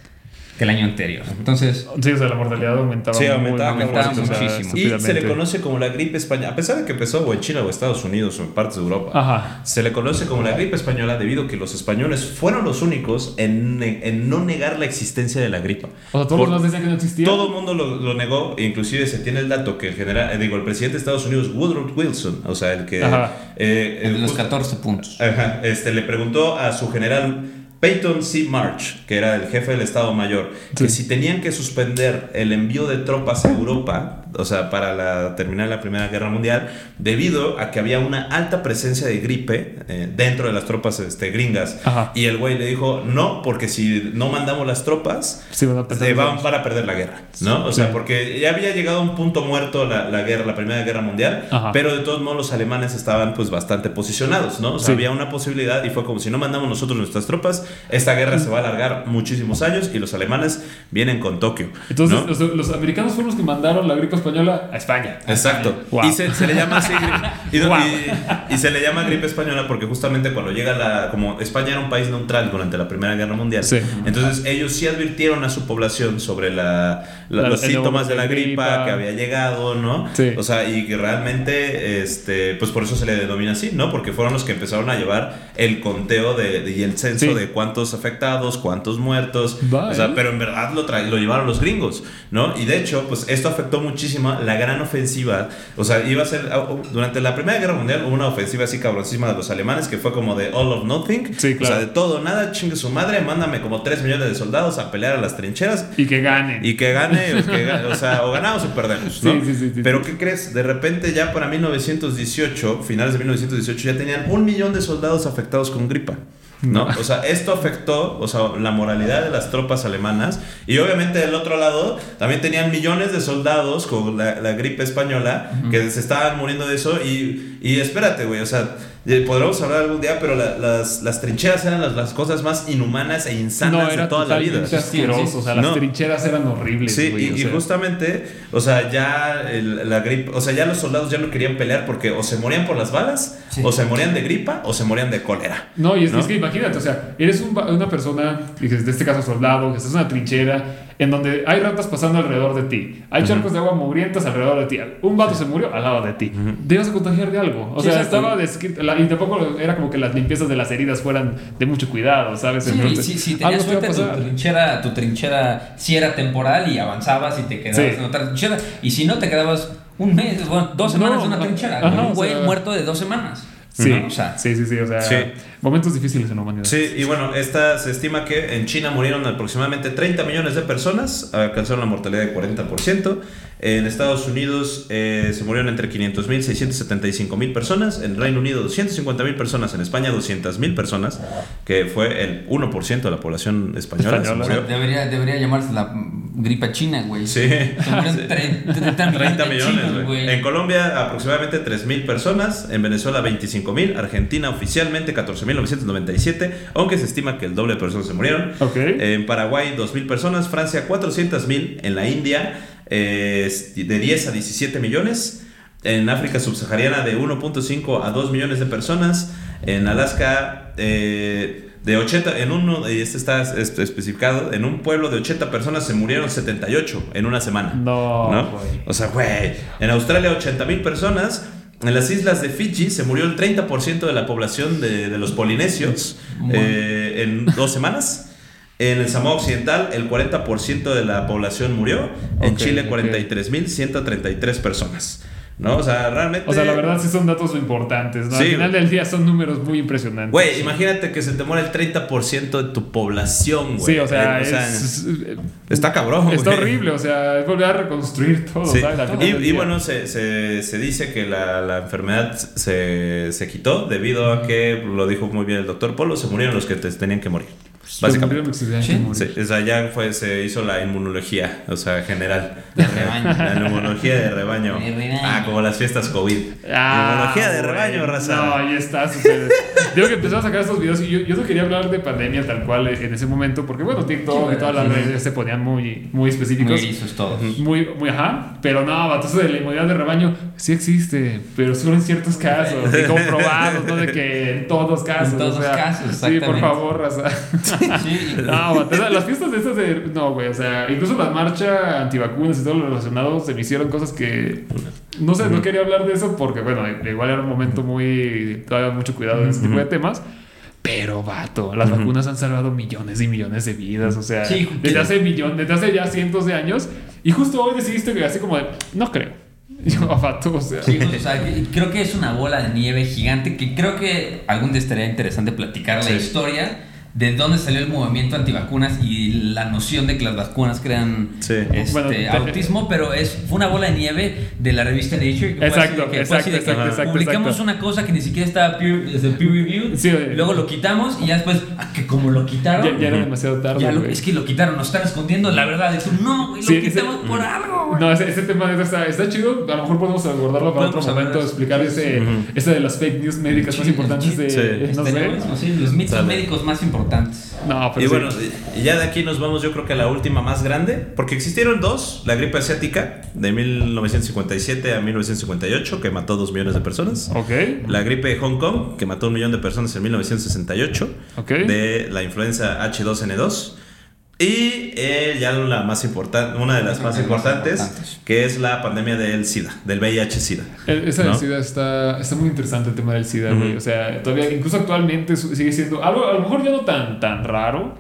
que el año anterior. Entonces, Sí, o sea, la mortalidad aumentaba. Sí, muy, aumentaba, muy aumentaba fuerte, o sea, muchísimo. Y se le conoce como la gripe española, a pesar de que empezó o en China o Estados Unidos o en partes de Europa. Ajá. Se le conoce como la gripe española debido a que los españoles fueron los únicos en, ne- en no negar la existencia de la gripa. O sea, todos los demás decían que no existía. Todo el mundo lo, lo negó, e inclusive se tiene el dato que el general, eh, digo, el presidente de Estados Unidos, Woodrow Wilson, o sea, el que... Ajá. eh, el los justo- 14 puntos. Ajá, este, le preguntó a su general Peyton C. March, que era el jefe del Estado Mayor, que si tenían que suspender el envío de tropas a Europa, o sea, para la, terminar la Primera Guerra Mundial, debido a que había una alta presencia de gripe eh, dentro de las tropas este, gringas. Ajá. Y el güey le dijo, no, porque si no mandamos las tropas, Sí, van se van para perder la guerra, ¿no? O sea, porque ya había llegado a un punto muerto la, la guerra, la Primera Guerra Mundial, Ajá. pero de todos modos los alemanes estaban pues bastante posicionados, ¿no? O sea, Sí. había una posibilidad y fue como si no mandamos nosotros nuestras tropas, esta guerra se va a alargar muchísimos años y los alemanes vienen con Tokio. Entonces, ¿no? los, los americanos fueron los que mandaron la gripe española a España. Exacto. Wow. Y se, se le llama así. Y, Wow. y- y se le llama gripe española porque justamente cuando llega la. Como España era un país neutral durante la Primera Guerra Mundial. Sí. Entonces ellos sí advirtieron a su población sobre la, la- La- los síntomas de la gripa. gripa que había llegado, ¿no? Sí. O sea, y que realmente, este, pues por eso se le denomina así, ¿no? Porque fueron los que empezaron a llevar el conteo de, de- y el censo Sí. de cuántos afectados, cuántos muertos. Va, o sea, pero en verdad lo, lo llevaron los gringos, ¿no? Y de hecho, pues esto afectó muchísimo la gran ofensiva. O sea, iba a ser, durante la Primera Guerra Mundial una ofensiva así cabroncísima de los alemanes que fue como de all of nothing. Sí, O claro. sea, de todo, nada, chingue su madre, mándame como 3 millones de soldados a pelear a las trincheras. Y que ganen. Y que gane, o, que gane, o sea, o ganamos o perdemos, ¿no? Sí, sí, sí, sí, Pero. ¿qué crees? De repente ya para 1918, finales de 1918, ya tenían un millón de soldados afectados con gripa. ¿No? O sea, esto afectó, o sea, la moralidad de las tropas alemanas. Y obviamente del otro lado, también tenían millones de soldados con la, la gripe española que se estaban muriendo de eso. Y, y espérate, güey, o sea, podremos hablar algún día, pero la- las, las trincheras eran las, las cosas más inhumanas e insanas No, de toda la vida. asqueroso. O sea, las trincheras eran horribles. Sí, güey, y, o y sea. justamente, o sea, ya el- la gripe, o sea, ya los soldados ya no querían pelear porque o se morían por las balas, Sí. o se morían de gripa, o se morían de cólera. No, y es, ¿No? es que imagínate, o sea, eres un una persona, de este caso soldado, que estás en una trinchera, en donde hay ratas pasando alrededor de ti, hay charcos de agua mugrientas alrededor de ti, un vato se murió al lado de ti, debes a contagiar de algo. O Sí, sea, estaba descrito, la- y tampoco era como que las limpiezas de las heridas fueran de mucho cuidado, ¿sabes? Sí, Entonces, sí, sí, tenías te suerte, tu trinchera, tu trinchera sí era temporal y avanzabas y te quedabas Sí. en otra trinchera. Y si no, te quedabas un mes, bueno, dos semanas No, en una trinchera. un o güey sea- muerto de dos semanas. Sí, ¿no? O sea, sí, sí, sí, o sea, Sí. Momentos difíciles en la humanidad. Sí, y bueno, esta se estima que en China murieron aproximadamente 30 millones de personas, alcanzaron la mortalidad de 40%. En Estados Unidos eh, se murieron entre 500 mil y 675 mil personas. En Reino Unido 250 mil personas. En España 200 mil personas, que fue el 1% de la población española. se Española. murió. debería, debería llamarse la gripa china, güey. Sí. Se murieron Sí. tre- 30 millones, 30 de millones, chinos, güey. En Colombia aproximadamente 3.000 personas, en Venezuela 25.000, Argentina oficialmente 14.997, aunque se estima que el doble de personas se murieron. Ok. En Paraguay 2.000 personas, Francia 400.000, en la India eh, de 10 a 17 millones, en África subsahariana de 1.5 a 2 millones de personas, en Alaska eh, de 80, en uno, y este está es- especificado, en un pueblo de 80 personas se murieron 78 en una semana. No, ¿no? O sea, güey, en Australia 80 mil personas. En las islas de Fiji se murió el 30% de la población de, de los polinesios eh, en dos semanas. En el Samoa Occidental el 40% de la población murió. En Ok, Chile ok. 43.133 personas. ¿No? O sea, realmente... O sea, la verdad sí son datos importantes, ¿no? Al final del día son números muy impresionantes. Güey, imagínate que se te muere el 30% de tu población, güey. Sí, o sea, Eh, es, está cabrón, está güey. horrible, o sea, es volver a reconstruir todo, Sí. ¿sabes? Y, y bueno, se, se- se dice que la, la enfermedad se, se quitó debido a que, lo dijo muy bien el doctor Polo, se murieron los que te- tenían que morir. Murieron Básicamente. Sí. que morir. Sí, o sea, ya fue, se hizo la inmunología, o sea, general. De rebaño. La inmunología de rebaño. De rebaño. Ah, como las fiestas COVID. Ah, inmunología de rebaño, raza. No, ahí está. súper- Digo que empezó a sacar estos videos y yo, yo no quería hablar de pandemia tal cual en ese momento, porque bueno, TikTok Sí, y todas las sí. redes se ponían muy, muy Muy específicos. erizos todos. Muy, muy, ajá, pero no, eso de la inmunidad de rebaño sí existe, pero solo en ciertos casos, y comprobados, no de que en todos casos. En todos o sea, casos, Sí, por favor, raza. Sí. No, vato, esas- las fiestas de estas de. No, güey, o sea, incluso la marcha antivacunas y todo lo relacionado se me hicieron cosas que. No sé, no quería hablar de eso porque, bueno, igual era un momento muy. Todavía mucho cuidado en ese tipo de temas. Pero, vato, las vacunas han salvado millones y millones de vidas. O sea, Sí, desde hace millones, desde hace ya cientos de años. Y justo hoy decidiste que así como de, no creo. Y yo, vato, o sea. Sí, o sea, creo que es una bola de nieve gigante que creo que algún día estaría interesante platicar Sí. la historia de dónde salió el movimiento antivacunas y la noción de que las vacunas crean Sí. este, Bueno, autismo, pero es fue una bola de nieve de la revista Nature. que fue así Exacto, que- fue así exacto, de que exacto, exacto, Publicamos exacto. una cosa que ni siquiera estaba peer, desde peer review, Sí, oye. luego lo quitamos y ya después, ah, que como lo quitaron, Ya, ya era demasiado tarde. ya lo- es que lo quitaron, nos están escondiendo la verdad. Y tú, no, güey, lo Sí, ese- quitamos por algo, güey. No, ese, ese tema está, está chido. A lo mejor podemos abordarlo para otro momento, explicar ese, ese de las fake news médicas más importantes de. Sí. No sé. Los mitos médicos más importantes. No, pero Y sí. bueno, y ya de aquí nos vamos yo creo que a la última más grande, porque existieron dos, la gripe asiática de 1957 a 1958, que mató 2 millones de personas. Ok. La gripe de Hong Kong, que mató un millón de personas en 1968, Ok. de la influenza H2N2. Y eh, ya la más importante, una de las más importantes, importantes. que es la pandemia del SIDA, del VIH-SIDA. El- Esa ¿No? del SIDA está, está muy interesante el tema del SIDA, güey. O sea, todavía, incluso actualmente sigue siendo algo, a lo mejor ya no tan, tan raro,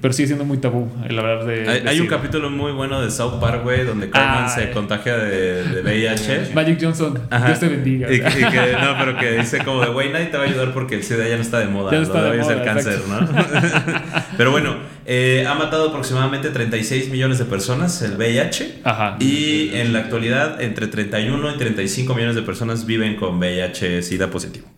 Pero sigue siendo muy tabú el hablar de. Hay, de hay un capítulo muy bueno de South Park, güey, donde Carmen Ah, se eh. contagia de, de VIH. Magic Johnson, Ajá. Dios te bendiga. Y, y que, no, pero que dice como de, güey, nadie te va a ayudar porque el SIDA ya no está de moda. Ya no lo está de hoy es el moda, pero bueno, eh, ha matado aproximadamente 36 millones de personas el VIH. Ajá. Y en la actualidad, entre 31 y 35 millones de personas viven con VIH-Sida positivo.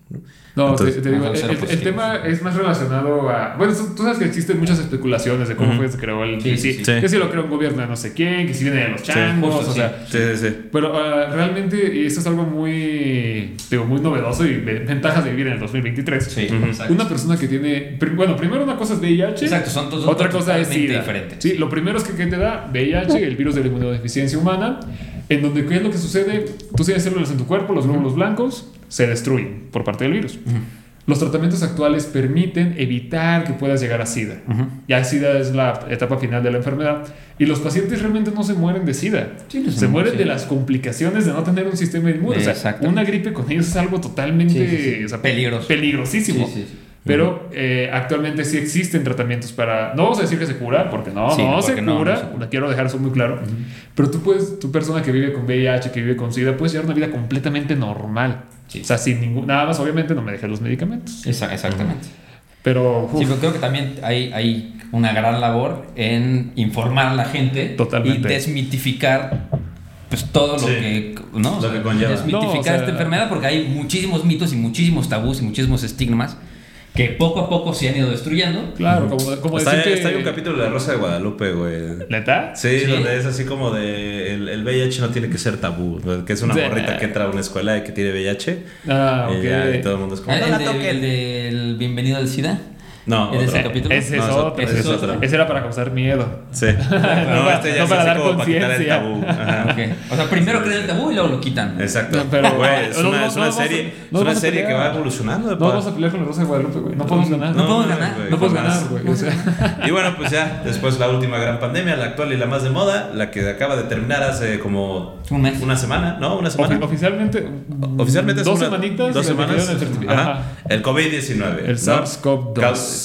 ¿No? Entonces, te, te digo, el, el- tema es más relacionado a. Bueno, tú, tú sabes que existen muchas especulaciones de cómo fue que se creó el Sí, sí, sí, sí. Que si lo creó un gobierno de no sé quién, que si viene de los changos, o sea. Sí, sí, sí. Pero ah, realmente esto es algo muy, digo, muy novedoso y ve- ventajas de vivir en el 2023. Sí, exacto. Una persona que tiene. Bueno, primero una cosa es VIH. Exacto, son dos Otra cosa es SIDA. diferentes. Sí, lo primero es que ¿qué te da VIH, el virus de la inmunodeficiencia humana, en donde ¿qué es lo que sucede? Tú tienes células en tu cuerpo, los glóbulos blancos se destruyen por parte del virus. Los tratamientos actuales permiten evitar que puedas llegar a SIDA. Ya SIDA es la etapa final de la enfermedad y los pacientes realmente no se mueren de SIDA. Sí, se mueren, sí. de las complicaciones de no tener un sistema inmune. O sea, una gripe con ellos es algo totalmente Sí, sí, sí. o sea, Peligroso. peligrosísimo. Sí, sí, sí. Pero eh, actualmente sí existen tratamientos para. No vamos a decir que se cura, porque no, Sí, no, porque se no, cura. no se cura. Quiero dejar eso muy claro. Pero tú puedes, tu persona que vive con VIH, que vive con SIDA, puedes llevar una vida completamente normal. Sí. O sea, sin ningún. Nada más, obviamente, no me dejes los medicamentos. Esa- exactamente. Pero. uf, Sí, pero creo que también hay, hay una gran labor en informar a la gente Totalmente. y desmitificar pues todo lo Sí. que ¿no? Lo que conlleva. desmitificar No, o sea- esta enfermedad porque hay muchísimos mitos y muchísimos tabús y muchísimos estigmas que poco a poco se han ido destruyendo. claro, como, como Está, decir que. está ahí un capítulo de La Rosa de Guadalupe, güey. ¿Neta? Sí, Sí. donde es así como de el, el VIH no tiene que ser tabú, ¿no? que es una Sí. morrita que entra a una escuela y que tiene VIH Ah, y, ok. ya, y todo el mundo es como Ah, no el, la de- toquen". el del bienvenido al SIDA. No, ¿Es ese capítulo? Ese No, es es otro. Ese, es es otro. Ese era para causar miedo. Sí. No, este ya no es para así dar como para quitar el conciencia. tabú. Ajá. Ok. O sea, primero crean el tabú y luego lo quitan. Exacto. No, pero- Güey, es una, no, es una a- serie, no es una a serie que va evolucionando. No vamos a pelear con la Rosa de Guadalupe, güey. No podemos ganar. no podemos ganar, No podemos ganar, güey. Y bueno, pues ya, después la última gran pandemia, la actual y la más de moda, la que acaba de terminar hace como Un mes. una semana, ¿no? Una semana. ofi- oficialmente. Oficialmente es Dos una- semanitas. Dos semanas. el. El COVID-19. El ¿no? SARS-CoV-2.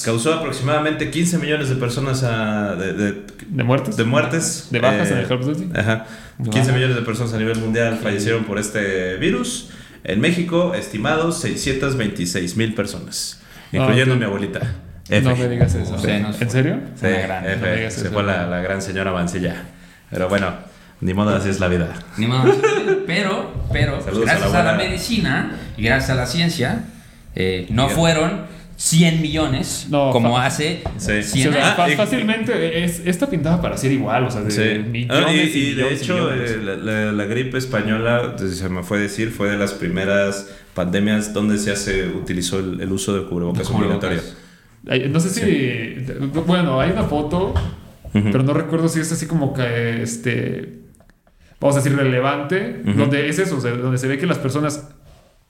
Cau- Causó aproximadamente 15 millones de personas a- de, de- ¿De muertes? de muertes. ¿De bajas eh, en el Call of Duty? Ajá. 15 millones de personas a nivel mundial fallecieron por este virus. En México, estimados 626 mil personas, incluyendo ok. mi abuelita. F. No me digas eso. No, ¿En serio? Sí, gran- F. no me digas se eso. fue la, la gran señora Mancilla. Pero bueno, ni modo, así es la vida. Ni modo. Pero, pero, Saludos gracias a a la la, buena- medicina y gracias a la ciencia, eh, no Bien. fueron 100 millones No, como hace Sí. 100 Sí, o sea, Ah, fácilmente es, esta pintaba para ser igual, o sea, de Sí. millones Ah, y, y, y de millones hecho, millones. eh, la, la- la gripe española, pues, se me fue a decir, fue de las primeras pandemias donde se hace, utilizó el, el uso del cubrebocas obligatorio. No sé si. Bueno, hay una foto, pero no recuerdo si es así como que este. Vamos a decir relevante, donde es eso, o sea, donde se ve que las personas.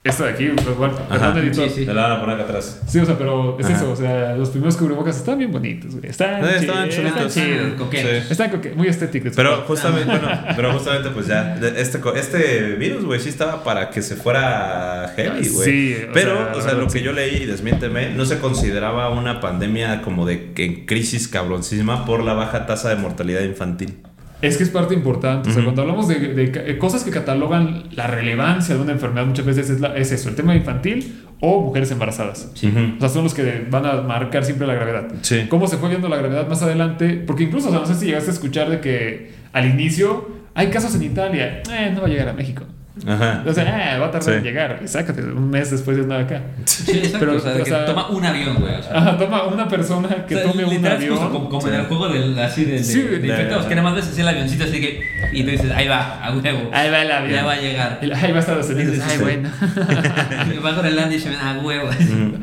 Esta de aquí, pues, bueno, Ajá. perdón, editor. Sí, sí. Te la van a poner acá atrás. Sí, o sea, pero es Ajá. eso, o sea, los primeros cubrebocas están bien bonitos, güey. Están, Eh, chidos, estaban están chulitos. chidos. Coquetos. Sí. Están coque- muy estéticos. Pero justamente, bueno, pero justamente pues ya, de- este, co- este virus, güey, sí estaba para que se fuera heavy, güey. Sí, o pero, sea, o sea, lo que sí. yo leí, y desmiénteme, no se consideraba una pandemia como de en crisis cabroncísima por la baja tasa de mortalidad infantil. Es que es parte importante. O sea, cuando hablamos de, de eh, cosas que catalogan la relevancia de una enfermedad, muchas veces es, la- es eso, el tema infantil o mujeres embarazadas. O sea, son los que van a marcar siempre la gravedad. Sí. ¿Cómo se fue viendo la gravedad más adelante? Porque incluso, o sea, no sé si llegaste a escuchar de que al inicio hay casos en Italia. Eh, no va a llegar a México. Ajá. O sea, eh, va a tardar Sí. en llegar. Y sácate, un mes después de nada acá. Sí, exacto. Pero, o sea, de o que sea- toma un avión, güey. O sea, Ajá, toma una persona que O sea, tome un avión. como, como en el juego del, así de, de, Sí, de de- infectados, que nada más ves así el avioncito así que y tú dices, ahí va, a huevo. Ahí va el avión. Ya va a llegar. El- Ahí va a estar los Unidos. Sí, sí, Ay, sí. bueno. va a Groenlandia y se ven a huevo.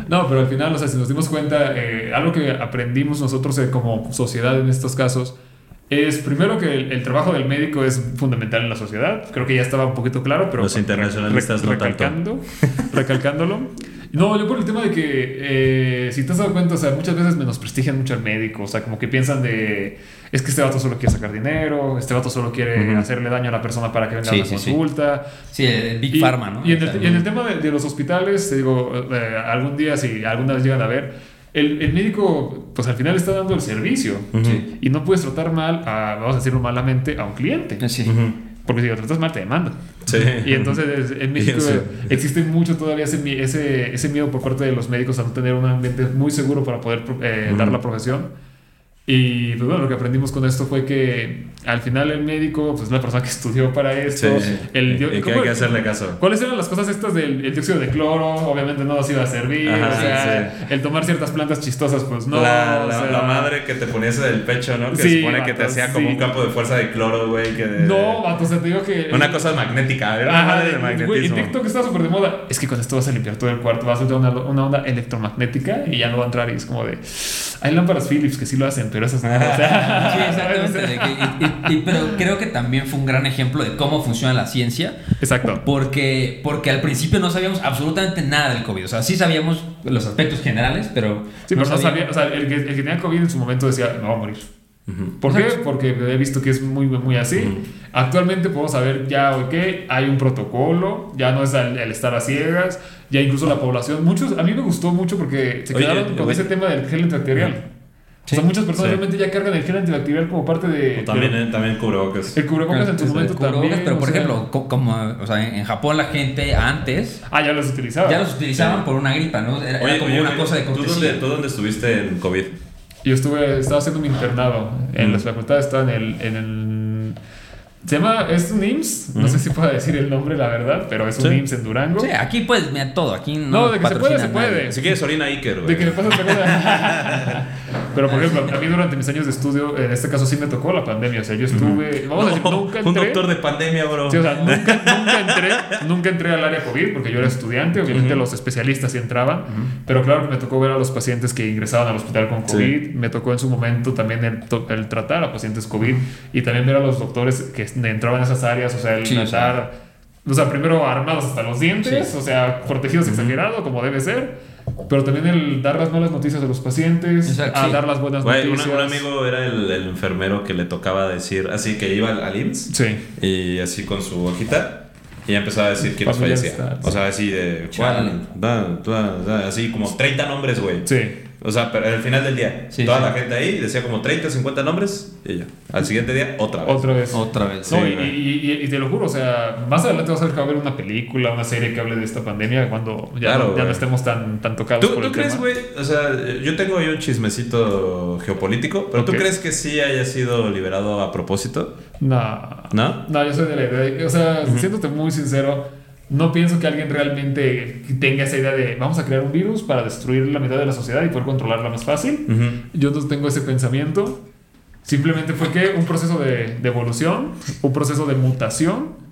No, pero al final, o sea, si nos dimos cuenta, eh, algo que aprendimos nosotros eh, como sociedad en estos casos es primero que el, el trabajo del médico es fundamental en la sociedad. Creo que ya estaba un poquito claro, pero Los internacionalistas no tanto. recalcando, recalcándolo. No, yo por el tema de que eh, si te has dado cuenta, o sea, muchas veces menosprestigian mucho al médico, o sea, como que piensan de es que este vato solo quiere sacar dinero, este vato solo quiere Ujú. hacerle daño a la persona para que venga Sí, a la sí, sí. consulta. Sí, el Big Y- Pharma, ¿no? Y en el, y en el tema de, de los hospitales, te digo, eh, algún día, si alguna vez llegan a ver, el, el médico, pues al final está dando el servicio. Sí. Y no puedes tratar mal, a, vamos a decirlo malamente, a un cliente. Sí. Porque si lo tratas mal, te demanda. Sí. Y entonces en México Sí. existe mucho todavía ese, ese, ese miedo por parte de los médicos a no tener un ambiente muy seguro para poder eh, dar la profesión. Y pues bueno, lo que aprendimos con esto fue que al final el médico, pues es la persona que estudió para esto. Sí. El, Y que ¿cómo- hay que hacerle caso. ¿Cuáles eran las cosas estas del el dióxido de cloro? Obviamente no nos iba a servir. Ajá, o sea, el tomar ciertas plantas chistosas, pues no. la, o la- sea, la madre que te ponías en el pecho, ¿no? Que Sí, se supone que te hacía como un campo de fuerza de cloro, güey. Que No, vato, o sea, te digo que. Una cosa magnética, era una Ajá, madre de de- güey, en magnetismo. TikTok está súper de moda. Es que con esto vas a limpiar todo el cuarto, vas a usar una, una onda electromagnética y ya no va a entrar. Y es como de. Hay lámparas Philips que sí lo hacen, no. O sea, Sí, exactamente. que- y- y- pero creo que también fue un gran ejemplo de cómo funciona la ciencia. Exacto. Porque, porque al principio no sabíamos absolutamente nada del COVID. O sea, sí sabíamos los aspectos generales, pero. Sí, pero no sabíamos- sabía. O sea, el que, el que tenía COVID en su momento decía, me voy a morir. ¿Por qué? Porque he visto que es muy, muy así. Actualmente podemos saber ya, ok, hay un protocolo, ya no es el, el estar a ciegas, ya incluso la población. Muchos, a mí me gustó mucho porque se Oye, quedaron con ese tema del gel antibacterial. Sí, o sea, muchas personas sí. realmente ya cargan el gel antibacterial como parte de. O también, de- eh, también cubrebocas. el cubrebocas en su El momento cubrebocas, también. Pero, por sea- ejemplo, co- como o sea, en Japón la gente antes Ah, ya los utilizaba. ya los utilizaban por una gripa, ¿no? Era, era Oye, como oye, una oye, cosa de ¿tú dónde. ¿Tú dónde estuviste en COVID? Yo estuve, estaba haciendo mi internado en Mm. las facultades, estaba en el, en el... Se llama, es un IMSS, no sé si puedo decir el nombre, la verdad, pero es un Mm. Sí. IMSS en Durango. Sí, aquí puedes, mira, todo. Aquí no, No, de que se puede, se puede. Si quieres, orina Iker, güey. De que me pasa otra cosa. Pero por ejemplo, a mí durante mis años de estudio, en este caso sí me tocó la pandemia. O sea, yo estuve, vamos a decir, No, nunca un entré. doctor de pandemia, bro. Sí, o sea, nunca, nunca entré, nunca entré al área COVID porque yo era estudiante, obviamente los especialistas sí entraban, pero claro que me tocó ver a los pacientes que ingresaban al hospital con Sí. COVID, me tocó en su momento también el, to- el tratar a pacientes COVID y también ver a los doctores que entraban en esas áreas, o sea, el Sí, tratar, o sea, primero armados hasta los dientes, Sí. o sea, protegidos exagerado como debe ser, pero también el dar las malas noticias a los pacientes, Exacto, a sí. dar las buenas Güey, una- noticias. un amigo era el, el enfermero que le tocaba decir, así que iba al, al IMSS Sí. y así con su hojita y ya empezaba a decir quiénes Familiar fallecían. está, O sea, así de. Juan, da, da, da, así como 30 nombres, güey. Sí. O sea, pero al final del día, Sí, toda sí. la gente ahí decía como 30, 50 nombres y ya. Al siguiente día, otra vez. Otra vez. Otra vez. No, Sí, y, y- y- y te lo juro, o sea, más adelante vas a ver que va a haber una película, una serie que hable de esta pandemia cuando ya, Claro, no, ya no estemos tan, tan tocados ¿Tú, por tú el crees, güey? O sea, yo tengo ahí un chismecito geopolítico, pero Ok. ¿tú crees que sí haya sido liberado a propósito? No. ¿No? No, yo soy de la idea. de- o sea, siéndote muy sincero, no pienso que alguien realmente tenga esa idea de vamos a crear un virus para destruir la mitad de la sociedad y poder controlarla más fácil. Yo no tengo ese pensamiento. Simplemente fue que un proceso de, de evolución, un proceso de mutación.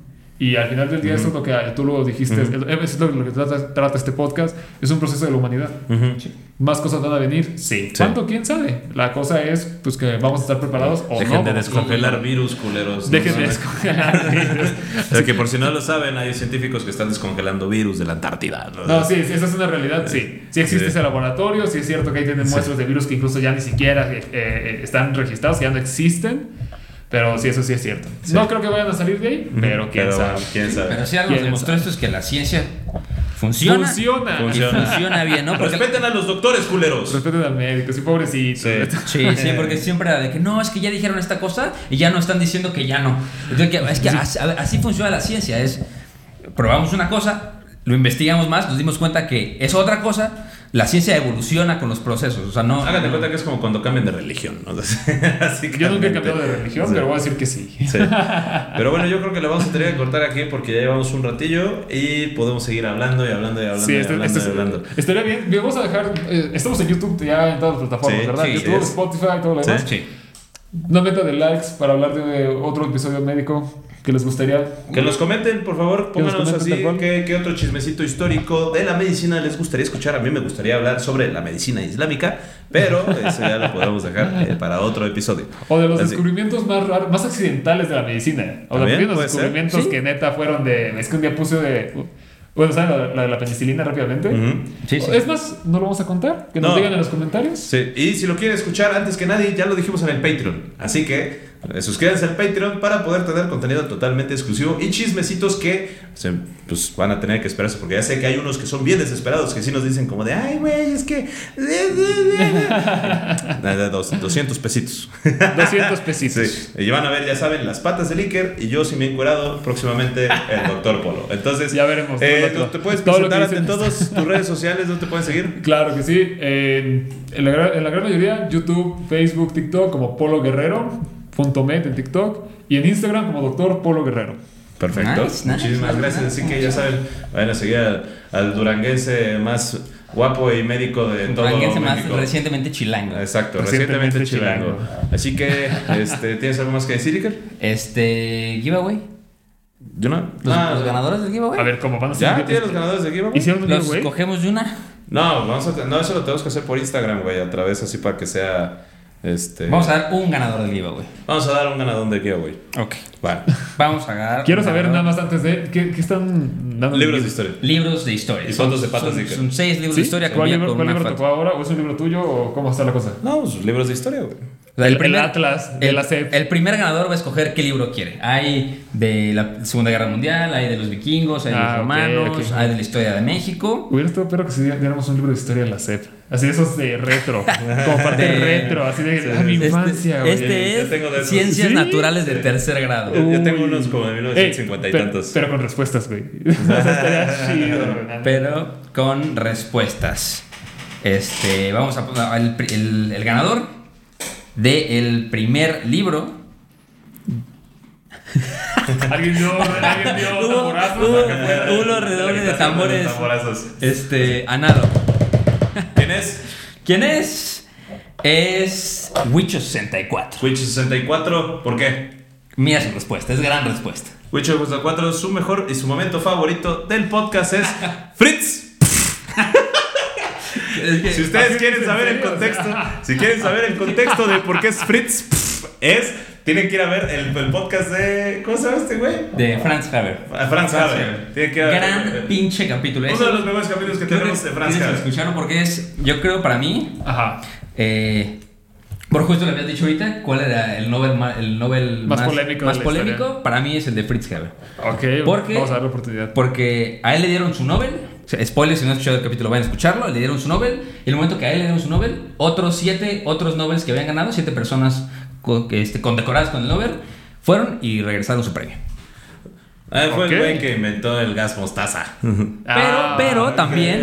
Y al final del día, esto es lo que tú lo dijiste, es lo, lo que trata, trata este podcast, es un proceso de la humanidad. ¿Más cosas van a venir? Sí. ¿Cuánto? ¿Quién sabe? La cosa es pues que vamos a estar preparados o Dejen no. de descongelar virus, culeros. Dejen de descongelar virus. Es que por si no lo saben, hay científicos que están descongelando virus de la Antártida. ¿no? No, sí, sí, esa es una realidad, sí. Sí existe Sí. ese laboratorio, sí es cierto que ahí tienen muestras de virus que incluso ya ni siquiera eh, eh, están registrados, que ya no existen. Pero sí, eso sí es cierto. Sí. No creo que vayan a salir de ahí, pero quién Pero, sabe. ¿Quién sabe? Pero si algo nos ¿Quién demostró sabe? esto es que la ciencia funciona. Funciona. Funciona. funciona bien, ¿no? Porque- Respeten a los doctores, culeros. Respeten al médico, sí, pobrecito. Sí. Sí, sí, porque siempre era de que no, es que ya dijeron esta cosa y ya no están diciendo que ya no. Entonces, es que así, así funciona la ciencia, es probamos una cosa, lo investigamos más, nos dimos cuenta que es otra cosa, la ciencia evoluciona con los procesos, o sea, no... Hágate no- cuenta que es como cuando cambian de religión. ¿no? Yo nunca he cambiado de religión, Sí. pero voy a decir que sí. Sí. Pero bueno, yo creo que le vamos a tener que cortar aquí porque ya llevamos un ratillo y podemos seguir hablando y hablando y hablando Sí, y este, hablando este y hablando. es- estaría bien. Vamos a dejar. eh, estamos en YouTube ya en todas las plataformas, Sí, ¿verdad? sí, YouTube, es. Spotify, todo lo demás. Sí. Una meta de likes para hablar de otro episodio médico que les gustaría. Que nos comenten, por favor, pónganos así qué, qué otro chismecito histórico de la medicina les gustaría escuchar. A mí me gustaría hablar sobre la medicina islámica, pero eso ya lo podemos dejar eh, para otro episodio. O de los Así. descubrimientos más raros, más accidentales de la medicina. O puede ser. descubrimientos Sí. que neta fueron de. Es que un día puse de. Bueno, ¿saben la, la de la penicilina rápidamente? Sí, sí. Es más, no lo vamos a contar. Que nos No. digan en los comentarios. Sí, y si lo quieren escuchar antes que nadie, ya lo dijimos en el Patreon. Así que suscríbanse al Patreon para poder tener contenido totalmente exclusivo y chismecitos que se- pues, van a tener que esperarse. Porque ya sé que hay unos que son bien desesperados que sí nos dicen como de, ay, güey, es que... Nada, dos- 200 pesitos. 200 pesitos. Sí, y van a ver, ya saben, las patas del Iker y yo, si me he curado, próximamente el Doctor Polo. Entonces, Ya veremos, eh, ¿te puedes todo presentar ante todos tus redes sociales? ¿Dónde te pueden seguir? Claro que sí. En, en la, en la gran mayoría, YouTube, Facebook, TikTok, como Polo Guerrero. Med en TikTok y en Instagram como Doctor Polo Guerrero. Perfecto. Nice, nice, Muchísimas nice, gracias. Así que ya saben, vayan a seguir al, al duranguense más guapo y médico de todo Duranguense más México. recientemente chilango. Exacto, Recientemente recientemente, chilango. chilango. Así que, este, ¿tienes algo más que decir, Iker? Este, giveaway. Yo no. Los, Ah, los ganadores del giveaway. A ver, ¿cómo van a ser? ¿Ya tienes los ganadores de giveaway? ¿Hicieron un los giveaway? cogemos de una. No, vamos a, no, eso lo tenemos que hacer por Instagram, güey, a través así para que sea. Este, Vamos a dar un ganador del giveaway. vamos a dar un ganador de giveaway. Ok. Vale. Vamos a dar. Quiero saber ganador. nada más antes de. ¿Qué, qué están dando? Libros de historia. Libros de historia. Y fotos de patas son, son seis libros ¿Sí? de historia ¿Cuál libro, cuál libro tocó ahora? ¿O es un libro tuyo o cómo está la cosa? No, pues, libros de historia, güey. O sea, El- el Atlas de el, la SEP. El primer ganador va a escoger qué libro quiere. Hay de la Segunda Guerra Mundial, hay de los vikingos, hay de Ah, los ok, romanos, ok. hay de la historia de México. Hubiera estado pero que si diéramos un libro de historia de la SEP. Así de esos de retro. como parte De- retro. Así de ah, mi infancia, güey. Este Yo es tengo de. Ciencias ¿Sí? Naturales de tercer grado. Yo, yo tengo unos como de Ey, 1950 y pero, tantos. pero con respuestas, güey. Pero con respuestas. Este, vamos a poner el, el- el ganador del primer libro. Alguien dio, alguien dio tamborazos hubo- redobles de tambores. Este, Anado. ¿Quién es? ¿Quién es? Es Wicho64. Witch 64. ¿Por qué? Mira su respuesta, es gran respuesta. Witch 64, su mejor y su momento favorito del podcast es Fritz. Si ustedes quieren saber el contexto, si quieren saber el contexto de por qué es Fritz, es, tienen que ir a ver el, el podcast de. ¿Cómo se llama este güey? De Franz Haber. A Franz Haber. Tienen que ir a ver- Gran pinche capítulo. Uno de los mejores capítulos que tenemos de Franz que Haber. escucharlo porque es, yo creo para mí, Ajá. eh, por justo lo habías dicho ahorita, ¿cuál era el Nobel, el Nobel Más polémico más de la polémico? Para mí es el de Fritz Haber. Ok, ¿Por qué? vamos a darle oportunidad. Porque a él le dieron su Nobel. O sea, spoiler, si no han escuchado el capítulo, vayan a escucharlo. Le dieron su Nobel. Y en el momento que a él le dieron su Nobel, otros siete otros Nobels que habían ganado, siete personas co- que, este, condecoradas con el Nobel, fueron y regresaron su premio. Ah, fue el güey que inventó el gas mostaza. Pero, Ah, pero también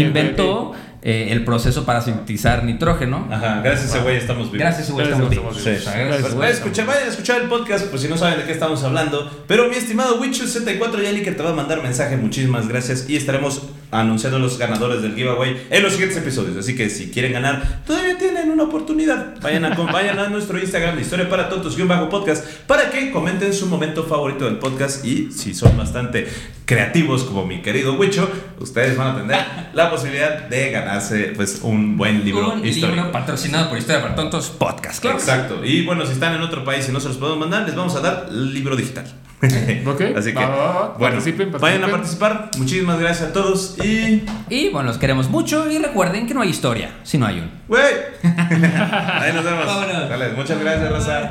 inventó. Eh, el proceso para sintetizar nitrógeno. Ajá, gracias a güey estamos vivos. Gracias, güey, Gracias, estamos estamos vivos. vivos. O sea, Sí. gracias, Pues güey, vayan a escuchar, vayan a escuchar el podcast, pues si no saben de qué estamos hablando. Pero mi estimado Witcher64 Yali que te va a mandar mensaje, muchísimas gracias. Y estaremos anunciando los ganadores del giveaway en los siguientes episodios. Así que si quieren ganar, todavía tienen una oportunidad. Vayan a, vayan a nuestro Instagram de Historia para Tontos-podcast para que comenten su momento favorito del podcast. Y si son bastante creativos como mi querido Wicho, ustedes van a tener la posibilidad de ganarse pues un buen libro Un histórico. libro patrocinado por Historia para Tontos Podcast. claro. Exacto. Y bueno, si están en otro país y no se los podemos mandar, les vamos a dar el libro digital. Ok, Así que, va, va, va. bueno, Participen, vayan a participar. Muchísimas gracias a todos y. Y bueno, los queremos mucho y recuerden que no hay historia si no hay un. ¡Güey! Ahí nos vemos. Vámonos. Dale, muchas gracias, Raza.